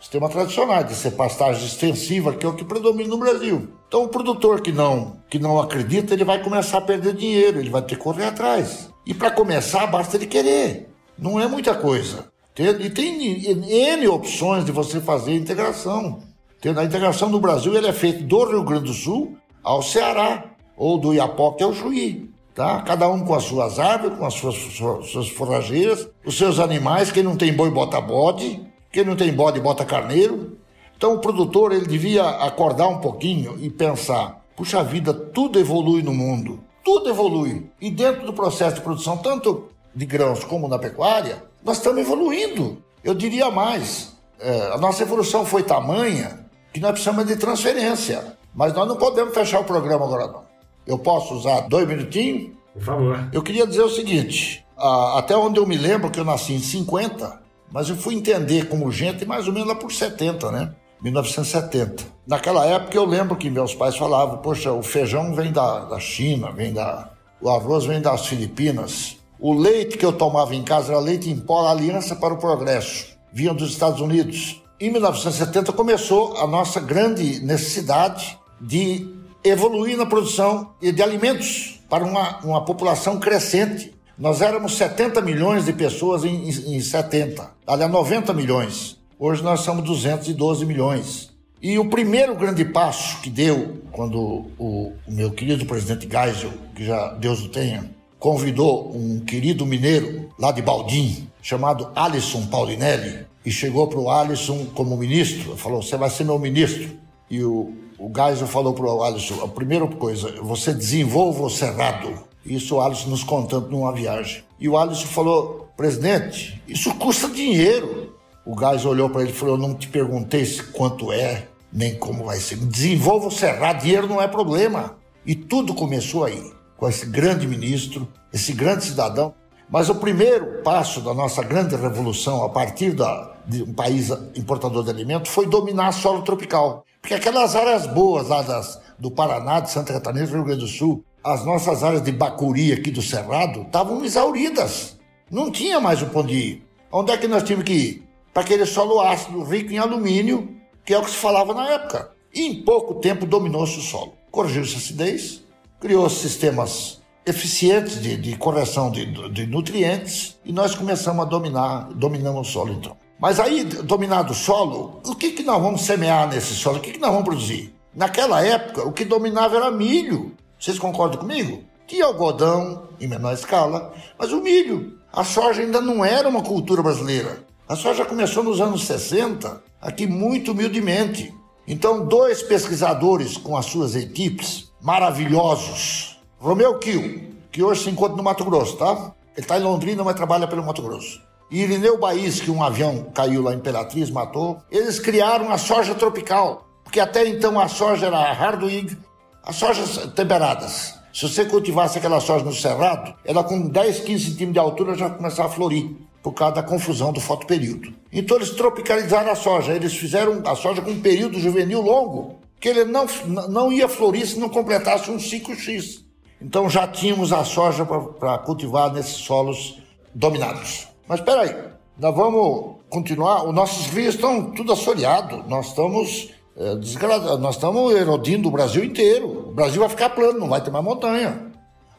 Sistema tradicional de ser pastagem extensiva, que é o que predomina no Brasil. Então, o produtor que não, que não acredita, ele vai começar a perder dinheiro, ele vai ter que correr atrás. E para começar, basta ele querer. Não é muita coisa. E tem N opções de você fazer a integração. A integração no Brasil ele é feita do Rio Grande do Sul ao Ceará, ou do Iapoque ao Chuí. Tá? Cada um com as suas árvores, com as suas, suas, suas forrageiras, os seus animais. Quem não tem boi, bota bode. Quem não tem bode, bota carneiro. Então o produtor ele devia acordar um pouquinho e pensar: puxa vida, tudo evolui no mundo. Tudo evolui. E dentro do processo de produção, tanto de grãos como na pecuária, nós estamos evoluindo. Eu diria mais: é, a nossa evolução foi tamanha que nós precisamos de transferência. Mas nós não podemos fechar o programa agora, não. Eu posso usar dois minutinhos? Por favor. Eu queria dizer o seguinte: até onde eu me lembro que eu nasci em 50, mas eu fui entender como gente mais ou menos lá por 70, né? 1970. Naquela época eu lembro que meus pais falavam: poxa, o feijão vem da, da China, vem da. O arroz vem das Filipinas. O leite que eu tomava em casa era leite em pó, Aliança para o Progresso. Vinha dos Estados Unidos. Em 1970 começou a nossa grande necessidade de evoluir na produção de alimentos para uma, uma população crescente. Nós éramos 70 milhões de pessoas em, em, em 70, aliás, 90 milhões. Hoje nós somos 212 milhões. E o primeiro grande passo que deu, quando o, o meu querido presidente Geisel, que já Deus o tenha, convidou um querido mineiro lá de Baldim, chamado Alisson Paulinelli, e chegou para o Alisson como ministro, falou, você vai ser meu ministro. E o, o Geisel falou para o Alisson, a primeira coisa, você desenvolva o cerrado. Isso o Alisson nos contando numa viagem. E o Alisson falou, presidente, isso custa dinheiro. O Gás olhou para ele e falou: Eu não te perguntei quanto é, nem como vai ser. Desenvolva o Cerrado, dinheiro não é problema. E tudo começou aí, com esse grande ministro, esse grande cidadão. Mas o primeiro passo da nossa grande revolução, a partir da, de um país importador de alimentos, foi dominar solo tropical. Porque aquelas áreas boas lá das, do Paraná, de Santa Catarina, do Rio Grande do Sul, as nossas áreas de Bacuri aqui do Cerrado, estavam exauridas. Não tinha mais o ponto de ir. Onde é que nós tínhamos que ir? para aquele solo ácido rico em alumínio, que é o que se falava na época. E em pouco tempo dominou-se o solo. Corrigiu-se a acidez, criou sistemas eficientes de, de correção de, de, nutrientes e nós começamos a dominar, dominamos o solo então. Mas aí, dominado o solo, o que, que nós vamos semear nesse solo? O que, que nós vamos produzir? Naquela época, o que dominava era milho. Vocês concordam comigo? Tinha algodão, em menor escala, mas o milho. A soja ainda não era uma cultura brasileira. A soja começou nos anos 60, aqui muito humildemente. Então, dois pesquisadores com as suas equipes maravilhosos, Romeu Kiel, que hoje se encontra no Mato Grosso, tá? Ele está em Londrina, mas trabalha pelo Mato Grosso. E Irineu Baís, que um avião caiu lá em Imperatriz, matou. Eles criaram a soja tropical, porque até então a soja era hardwig, as sojas temperadas. Se você cultivasse aquela soja no cerrado, ela com 10, 15 centímetros de altura já começava a florir por causa da confusão do fotoperíodo. Então eles tropicalizaram a soja, eles fizeram a soja com um período juvenil longo, que ele não, não ia florir se não completasse um ciclo X. Então já tínhamos a soja para cultivar nesses solos dominados. Mas espera aí, Nós vamos continuar. Os nossos rios estão tudo assoreados. Nós estamos é, desgradados. Nós estamos erodindo o Brasil inteiro. O Brasil vai ficar plano, não vai ter mais montanha.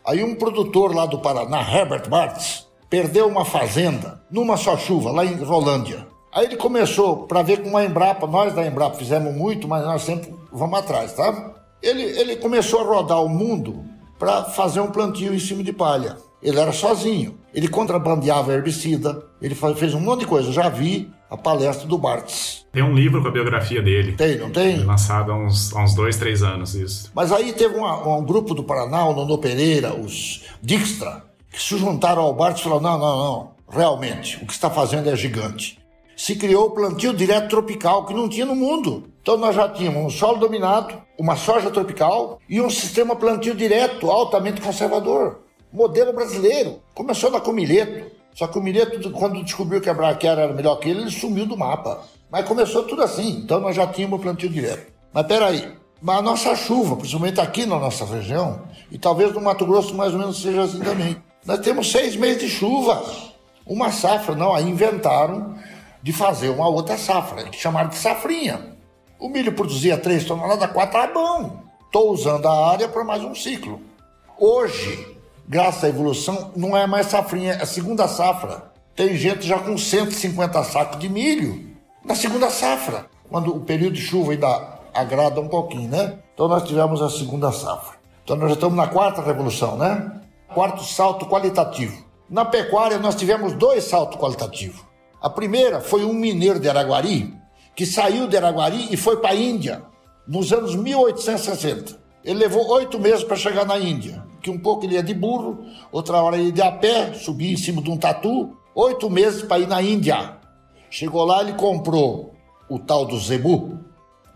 Aí um produtor lá do Paraná, Herbert Bartz, perdeu uma fazenda numa só chuva, lá em Rolândia. Aí ele começou para ver com a Embrapa, nós da Embrapa fizemos muito, mas nós sempre vamos atrás, tá? Ele, ele começou a rodar o mundo para fazer um plantio em cima de palha. Ele era sozinho. Ele contrabandeava herbicida, ele fez um monte de coisa. Eu já vi a palestra do Bartz. Tem um livro com a biografia dele. Tem, não tem? Foi lançado há uns, há uns dois, três anos, isso. Mas aí teve uma, um grupo do Paraná, o Nono Pereira, os Dijkstra, que se juntaram ao Bartz e falaram: não, não, não, realmente, o que está fazendo é gigante. Se criou o plantio direto tropical, que não tinha no mundo. Então nós já tínhamos um solo dominado, uma soja tropical e um sistema plantio direto altamente conservador. Modelo brasileiro. Começou na Comileto. Só que o Mileto, quando descobriu que a braquiária era melhor que ele, ele sumiu do mapa. Mas começou tudo assim, então nós já tínhamos plantio direto. Mas peraí, mas a nossa chuva, principalmente aqui na nossa região, e talvez no Mato Grosso mais ou menos seja assim também. Nós temos seis meses de chuva. Uma safra, não, aí inventaram de fazer uma outra safra, que chamaram de safrinha. O milho produzia 3 toneladas, 4 é bom. Estou usando a área para mais um ciclo. Hoje, graças à evolução, não é mais safrinha, é a segunda safra. Tem gente já com 150 sacos de milho na segunda safra, quando o período de chuva ainda agrada um pouquinho, né? Então nós tivemos a segunda safra. Então nós já estamos na quarta revolução, né? Quarto salto qualitativo. Na pecuária nós tivemos dois saltos qualitativos. A primeira foi um mineiro de Araguari que saiu de Araguari e foi para a Índia nos anos 1860. Ele levou oito meses para chegar na Índia, que um pouco ele ia de burro, outra hora ele ia de a pé, subia em cima de um tatu, oito meses para ir na Índia. Chegou lá, ele comprou o tal do zebu,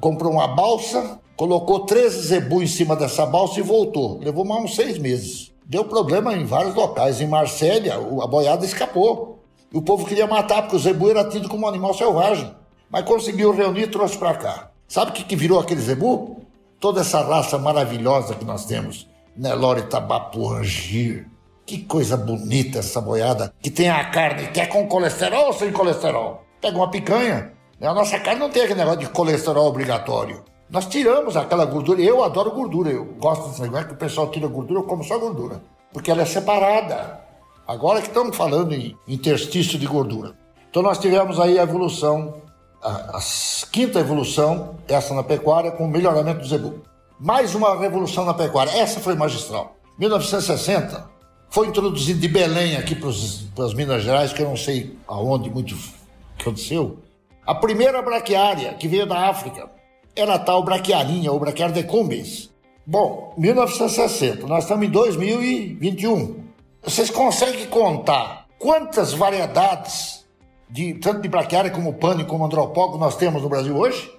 comprou uma balsa, colocou 13 zebu em cima dessa balsa e voltou. Levou mais uns seis meses. Deu problema em vários locais. Em Marsella, a boiada escapou. E o povo queria matar, porque o zebu era tido como um animal selvagem. Mas conseguiu reunir e trouxe para cá. Sabe o que, que virou aquele zebu? Toda essa raça maravilhosa que nós temos. Nelore Tabapu Angir. Que coisa bonita essa boiada. Que tem a carne, que é com colesterol ou sem colesterol? Pega uma picanha. A nossa carne não tem aquele negócio de colesterol obrigatório. Nós tiramos aquela gordura. Eu adoro gordura. Eu gosto desse negócio que o pessoal tira gordura, eu como só gordura. Porque ela é separada. Agora que estamos falando em interstício de gordura. Então nós tivemos aí a evolução a, a quinta evolução, essa na pecuária, com o melhoramento do zebu. Mais uma revolução na pecuária, essa foi magistral. 1960, foi introduzido de Belém aqui para as Minas Gerais, que eu não sei aonde muito aconteceu. A primeira braquiária que veio da África era a tal braquiarinha, ou braquiária decumbens. Bom, 1960, nós estamos em 2021. Vocês conseguem contar quantas variedades de, tanto de braquiária como pânico como andropólogo nós temos no Brasil hoje?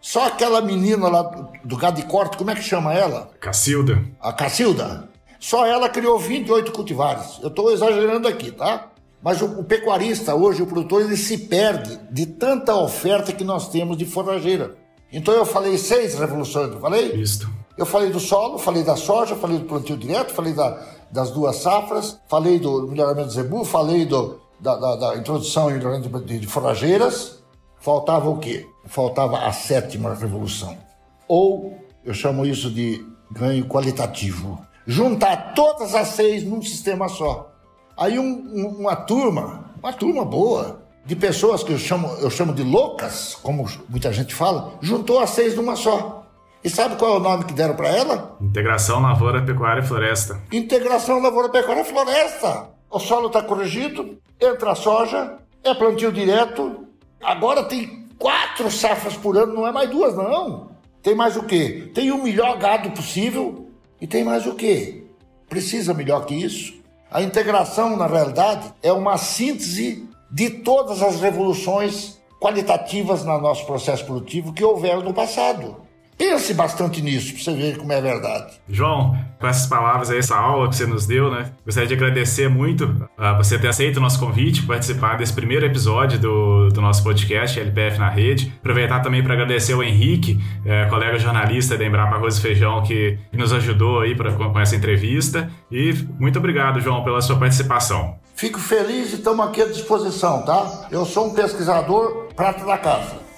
Só aquela menina lá do gado de corte, como é que chama ela? Cacilda. A Cacilda. Só ela criou 28 cultivares. Eu estou exagerando aqui, tá? Mas o, o, pecuarista hoje, o produtor, ele se perde de tanta oferta que nós temos de forrageira. Então eu falei seis revoluções, não falei? Isso. Eu falei do solo, falei da soja, falei do plantio direto, falei da, das duas safras, falei do melhoramento do zebu, falei do, da, da, da introdução de, de forrageiras, faltava o quê? Faltava a sétima revolução. Ou, eu chamo isso de ganho qualitativo. Juntar todas as seis num sistema só. Aí um, um, uma turma, uma turma boa, de pessoas que eu chamo, eu chamo de loucas, como muita gente fala, juntou as seis numa só. E sabe qual é o nome que deram para ela? Integração Lavoura, Pecuária e Floresta. Integração Lavoura, Pecuária e Floresta. O solo está corrigido, entra a soja, é plantio direto. Agora tem quatro safras por ano, não é mais duas, não. Tem mais o quê? Tem o melhor gado possível e tem mais o quê? Precisa melhor que isso? A integração, na realidade, é uma síntese de todas as revoluções qualitativas no nosso processo produtivo que houveram no passado. Pense bastante nisso para você ver como é verdade. João, com essas palavras aí, essa aula que você nos deu, né? Gostaria de agradecer muito uh, você ter aceito o nosso convite para participar desse primeiro episódio do, do nosso podcast LPF na Rede. Aproveitar também para agradecer o Henrique, uh, colega jornalista da Embrapa Arroz e Feijão, que, que nos ajudou aí pra, com, com essa entrevista. E muito obrigado, João, pela sua participação. Fico feliz e estamos aqui à disposição, tá? Eu sou um pesquisador prata da casa.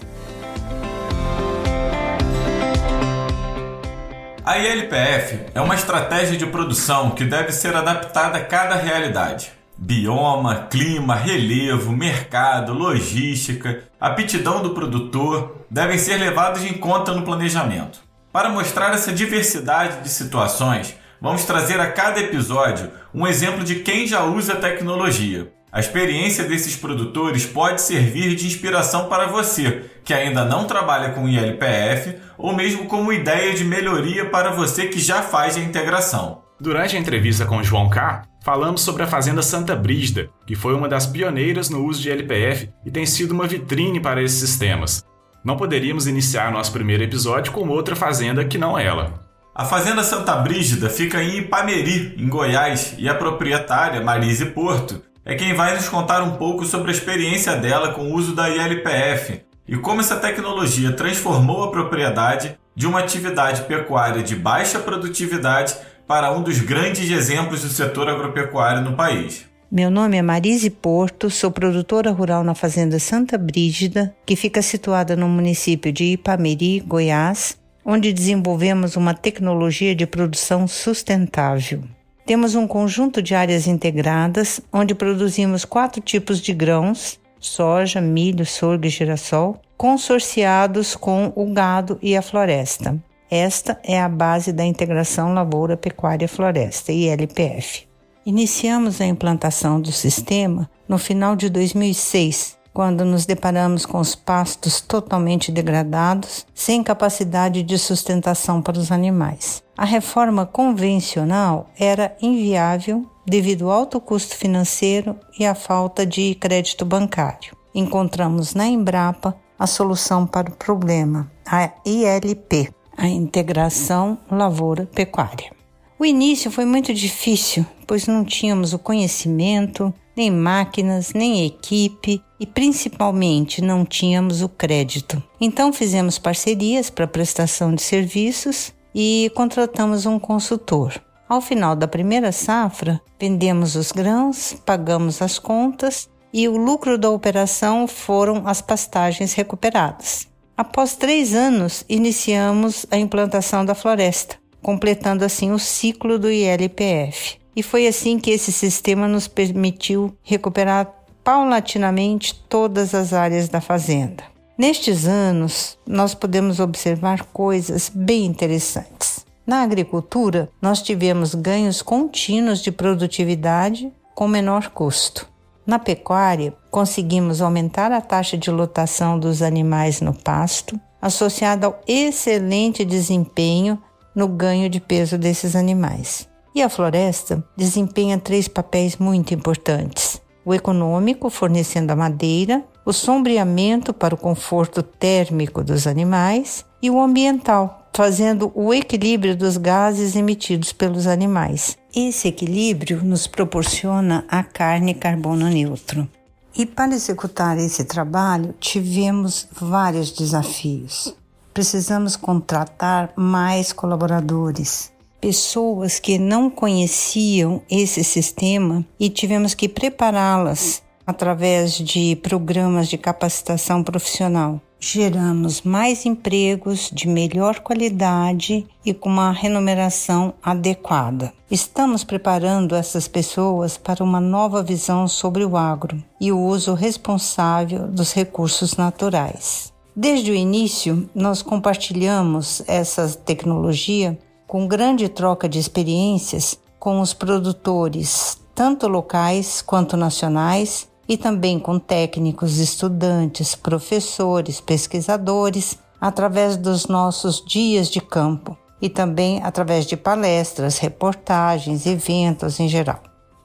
A ILPF é uma estratégia de produção que deve ser adaptada a cada realidade. Bioma, clima, relevo, mercado, logística, aptidão do produtor devem ser levados em conta no planejamento. Para mostrar essa diversidade de situações, vamos trazer a cada episódio um exemplo de quem já usa tecnologia. A experiência desses produtores pode servir de inspiração para você que ainda não trabalha com ILPF ou mesmo como ideia de melhoria para você que já faz a integração. Durante a entrevista com João K, falamos sobre a Fazenda Santa Brígida, que foi uma das pioneiras no uso de LPF e tem sido uma vitrine para esses sistemas. Não poderíamos iniciar nosso primeiro episódio com outra fazenda que não ela. A Fazenda Santa Brígida fica em Ipameri, em Goiás, e a proprietária, Marise Porto, é quem vai nos contar um pouco sobre a experiência dela com o uso da ILPF e como essa tecnologia transformou a propriedade de uma atividade pecuária de baixa produtividade para um dos grandes exemplos do setor agropecuário no país. Meu nome é Marise Porto, sou produtora rural na Fazenda Santa Brígida, que fica situada no município de Ipameri, Goiás, onde desenvolvemos uma tecnologia de produção sustentável. Temos um conjunto de áreas integradas, onde produzimos quatro tipos de grãos: soja, milho, sorgo e girassol, consorciados com o gado e a floresta. Esta é a base da integração lavoura, pecuária, floresta, ILPF. Iniciamos a implantação do sistema no final de 2006, quando nos deparamos com os pastos totalmente degradados, sem capacidade de sustentação para os animais. A reforma convencional era inviável devido ao alto custo financeiro e à falta de crédito bancário. Encontramos na Embrapa a solução para o problema, a ILP, a Integração Lavoura Pecuária. O início foi muito difícil, pois não tínhamos o conhecimento, nem máquinas, nem equipe e principalmente não tínhamos o crédito. Então fizemos parcerias para prestação de serviços e contratamos um consultor. Ao final da primeira safra, vendemos os grãos, pagamos as contas e o lucro da operação foram as pastagens recuperadas. Após três anos, iniciamos a implantação da floresta, completando assim o ciclo do ILPF. E foi assim que esse sistema nos permitiu recuperar paulatinamente todas as áreas da fazenda. Nestes anos, nós podemos observar coisas bem interessantes. Na agricultura, nós tivemos ganhos contínuos de produtividade com menor custo. Na pecuária, conseguimos aumentar a taxa de lotação dos animais no pasto, associada ao excelente desempenho no ganho de peso desses animais. E a floresta desempenha três papéis muito importantes: o econômico, fornecendo a madeira, o sombreamento para o conforto térmico dos animais e o ambiental, fazendo o equilíbrio dos gases emitidos pelos animais. Esse equilíbrio nos proporciona a carne carbono neutro. E para executar esse trabalho, tivemos vários desafios. Precisamos contratar mais colaboradores, pessoas que não conheciam esse sistema e tivemos que prepará-las através de programas de capacitação profissional. Geramos mais empregos de melhor qualidade e com uma remuneração adequada. Estamos preparando essas pessoas para uma nova visão sobre o agro e o uso responsável dos recursos naturais. Desde o início, nós compartilhamos essa tecnologia com grande troca de experiências com os produtores, tanto locais quanto nacionais, e também com técnicos, estudantes, professores, pesquisadores, através dos nossos dias de campo e também através de palestras, reportagens, eventos em geral.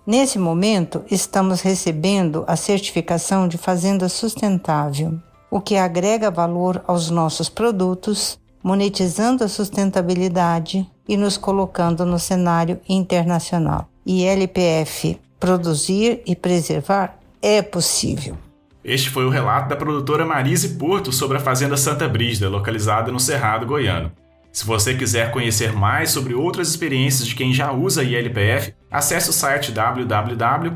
Nesse momento, estamos recebendo a certificação de Fazenda Sustentável, o que agrega valor aos nossos produtos, monetizando a sustentabilidade e nos colocando no cenário internacional. E LPF, produzir e preservar é possível. Este foi o relato da produtora Marise Porto sobre a Fazenda Santa Brígida, localizada no Cerrado Goiano. Se você quiser conhecer mais sobre outras experiências de quem já usa ILPF, acesse o site www.ilpf.com.br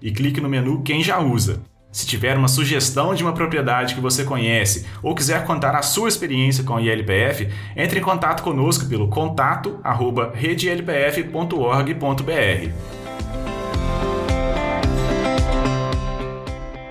e clique no menu Quem já usa. Se tiver uma sugestão de uma propriedade que você conhece ou quiser contar a sua experiência com a ILPF, entre em contato conosco pelo contato.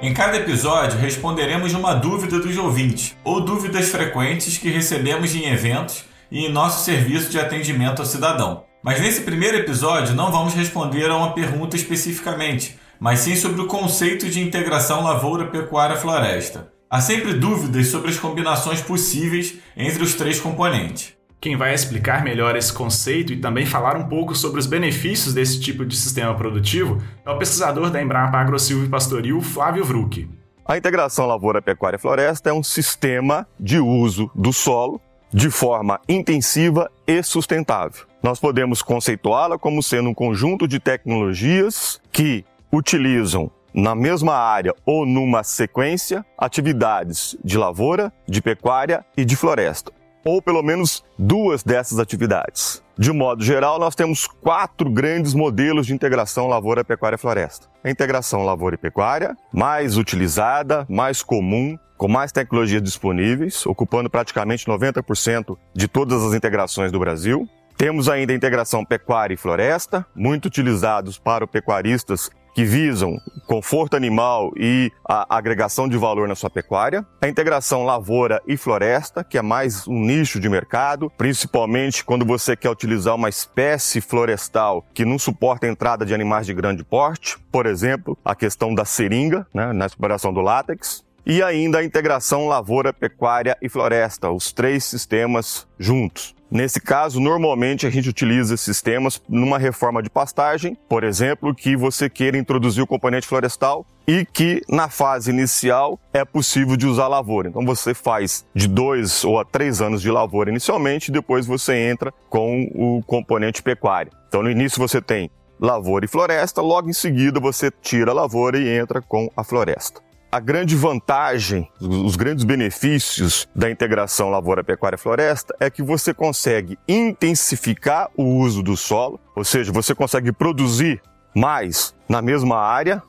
Em cada episódio, responderemos uma dúvida dos ouvintes ou dúvidas frequentes que recebemos em eventos e em nosso serviço de atendimento ao cidadão. Mas nesse primeiro episódio não vamos responder a uma pergunta especificamente, mas sim sobre o conceito de integração lavoura-pecuária-floresta. Há sempre dúvidas sobre as combinações possíveis entre os três componentes. Quem vai explicar melhor esse conceito e também falar um pouco sobre os benefícios desse tipo de sistema produtivo é o pesquisador da Embrapa AgroSilvio Pastoril, Flávio Vruck. A integração lavoura-pecuária-floresta é um sistema de uso do solo de forma intensiva e sustentável. Nós podemos conceituá-la como sendo um conjunto de tecnologias que utilizam na mesma área ou numa sequência atividades de lavoura, de pecuária e de floresta, ou pelo menos duas dessas atividades. De modo geral, nós temos quatro grandes modelos de integração lavoura, pecuária floresta. A integração lavoura e pecuária, mais utilizada, mais comum, com mais tecnologias disponíveis, ocupando praticamente 90% de todas as integrações do Brasil. Temos ainda a integração pecuária e floresta, muito utilizados para pecuaristas que visam conforto animal e a agregação de valor na sua pecuária, a integração lavoura e floresta, que é mais um nicho de mercado, principalmente quando você quer utilizar uma espécie florestal que não suporta a entrada de animais de grande porte, por exemplo, a questão da seringa, né, na exploração do látex, e ainda a integração lavoura, pecuária e floresta, os três sistemas juntos. Nesse caso, normalmente a gente utiliza sistemas numa reforma de pastagem, por exemplo, que você queira introduzir o componente florestal e que na fase inicial é possível de usar lavoura. Então você faz de dois ou a três anos de lavoura inicialmente, depois você entra com o componente pecuário. Então no início você tem lavoura e floresta, logo em seguida você tira a lavoura e entra com a floresta. A grande vantagem, os grandes benefícios da integração lavoura-pecuária-floresta é que você consegue intensificar o uso do solo, ou seja, você consegue produzir mais na mesma área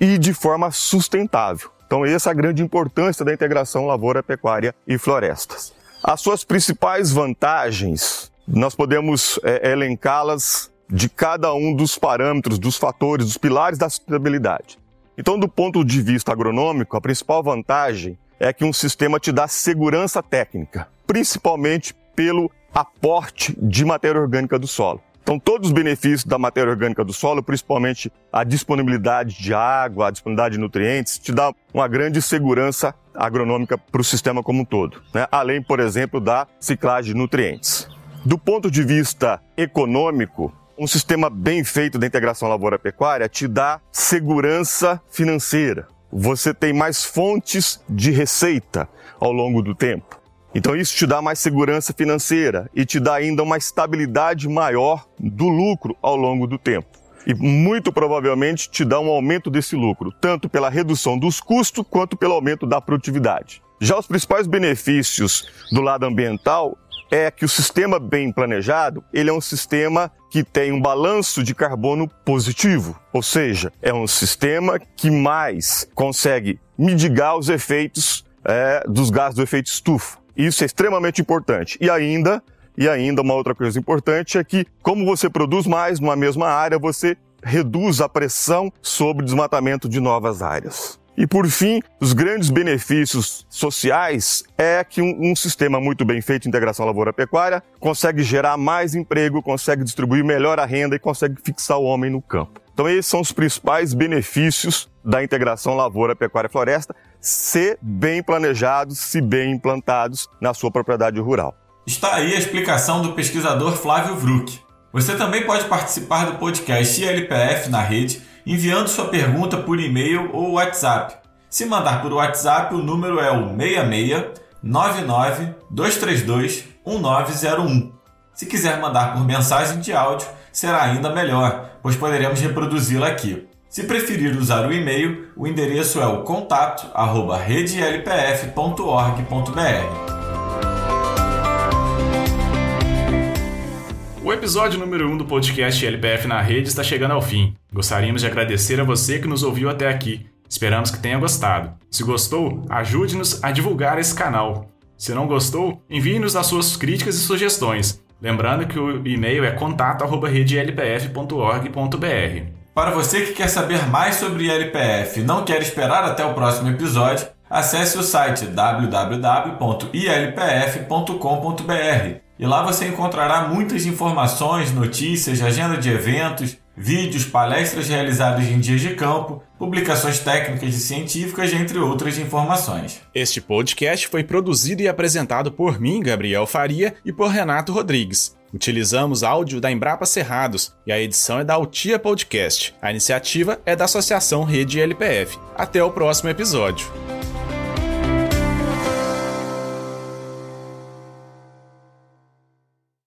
e de forma sustentável. Então, essa é a grande importância da integração lavoura, pecuária e florestas. As suas principais vantagens, nós podemos é, elencá-las de cada um dos parâmetros, dos fatores, dos pilares da sustentabilidade. Então, do ponto de vista agronômico, a principal vantagem é que um sistema te dá segurança técnica, principalmente pelo aporte de matéria orgânica do solo. Então, todos os benefícios da matéria orgânica do solo, principalmente a disponibilidade de água, a disponibilidade de nutrientes, te dá uma grande segurança agronômica para o sistema como um todo, né? além, por exemplo, da ciclagem de nutrientes. Do ponto de vista econômico, um sistema bem feito da integração lavoura-pecuária te dá segurança financeira. Você tem mais fontes de receita ao longo do tempo. Então isso te dá mais segurança financeira e te dá ainda uma estabilidade maior do lucro ao longo do tempo. E muito provavelmente te dá um aumento desse lucro, tanto pela redução dos custos quanto pelo aumento da produtividade. Já os principais benefícios do lado ambiental é que o sistema bem planejado, ele é um sistema que tem um balanço de carbono positivo, ou seja, é um sistema que mais consegue mitigar os efeitos é, dos gases do efeito estufa. Isso é extremamente importante. E ainda, e ainda uma outra coisa importante é que, como você produz mais numa mesma área, você reduz a pressão sobre o desmatamento de novas áreas. E por fim, os grandes benefícios sociais é que um, um sistema muito bem feito de integração lavoura-pecuária consegue gerar mais emprego, consegue distribuir melhor a renda e consegue fixar o homem no campo. Então esses são os principais benefícios da integração lavoura-pecuária-floresta, se bem planejados, se bem implantados na sua propriedade rural. Está aí a explicação do pesquisador Flávio Vruck. Você também pode participar do podcast ILPF na rede enviando sua pergunta por e-mail ou WhatsApp. Se mandar por WhatsApp, o número é o 66 99 232 1901. Se quiser mandar por mensagem de áudio, será ainda melhor, pois poderemos reproduzi-la aqui. Se preferir usar o e-mail, o endereço é o contato@redelpf.org.br. episódio número 1 um do podcast LPF na rede está chegando ao fim. Gostaríamos de agradecer a você que nos ouviu até aqui. Esperamos que tenha gostado. Se gostou, ajude-nos a divulgar esse canal. Se não gostou, envie-nos as suas críticas e sugestões. Lembrando que o e-mail é contato@redelpf.org.br. Para você que quer saber mais sobre ILPF e não quer esperar até o próximo episódio, acesse o site www.ilpf.com.br e lá você encontrará muitas informações, notícias, agenda de eventos, vídeos, palestras realizadas em dias de campo, publicações técnicas e científicas, entre outras informações. Este podcast foi produzido e apresentado por mim, Gabriel Faria, e por Renato Rodrigues. Utilizamos áudio da Embrapa Cerrados e a edição é da Altia Podcast. A iniciativa é da Associação Rede LPF. Até o próximo episódio.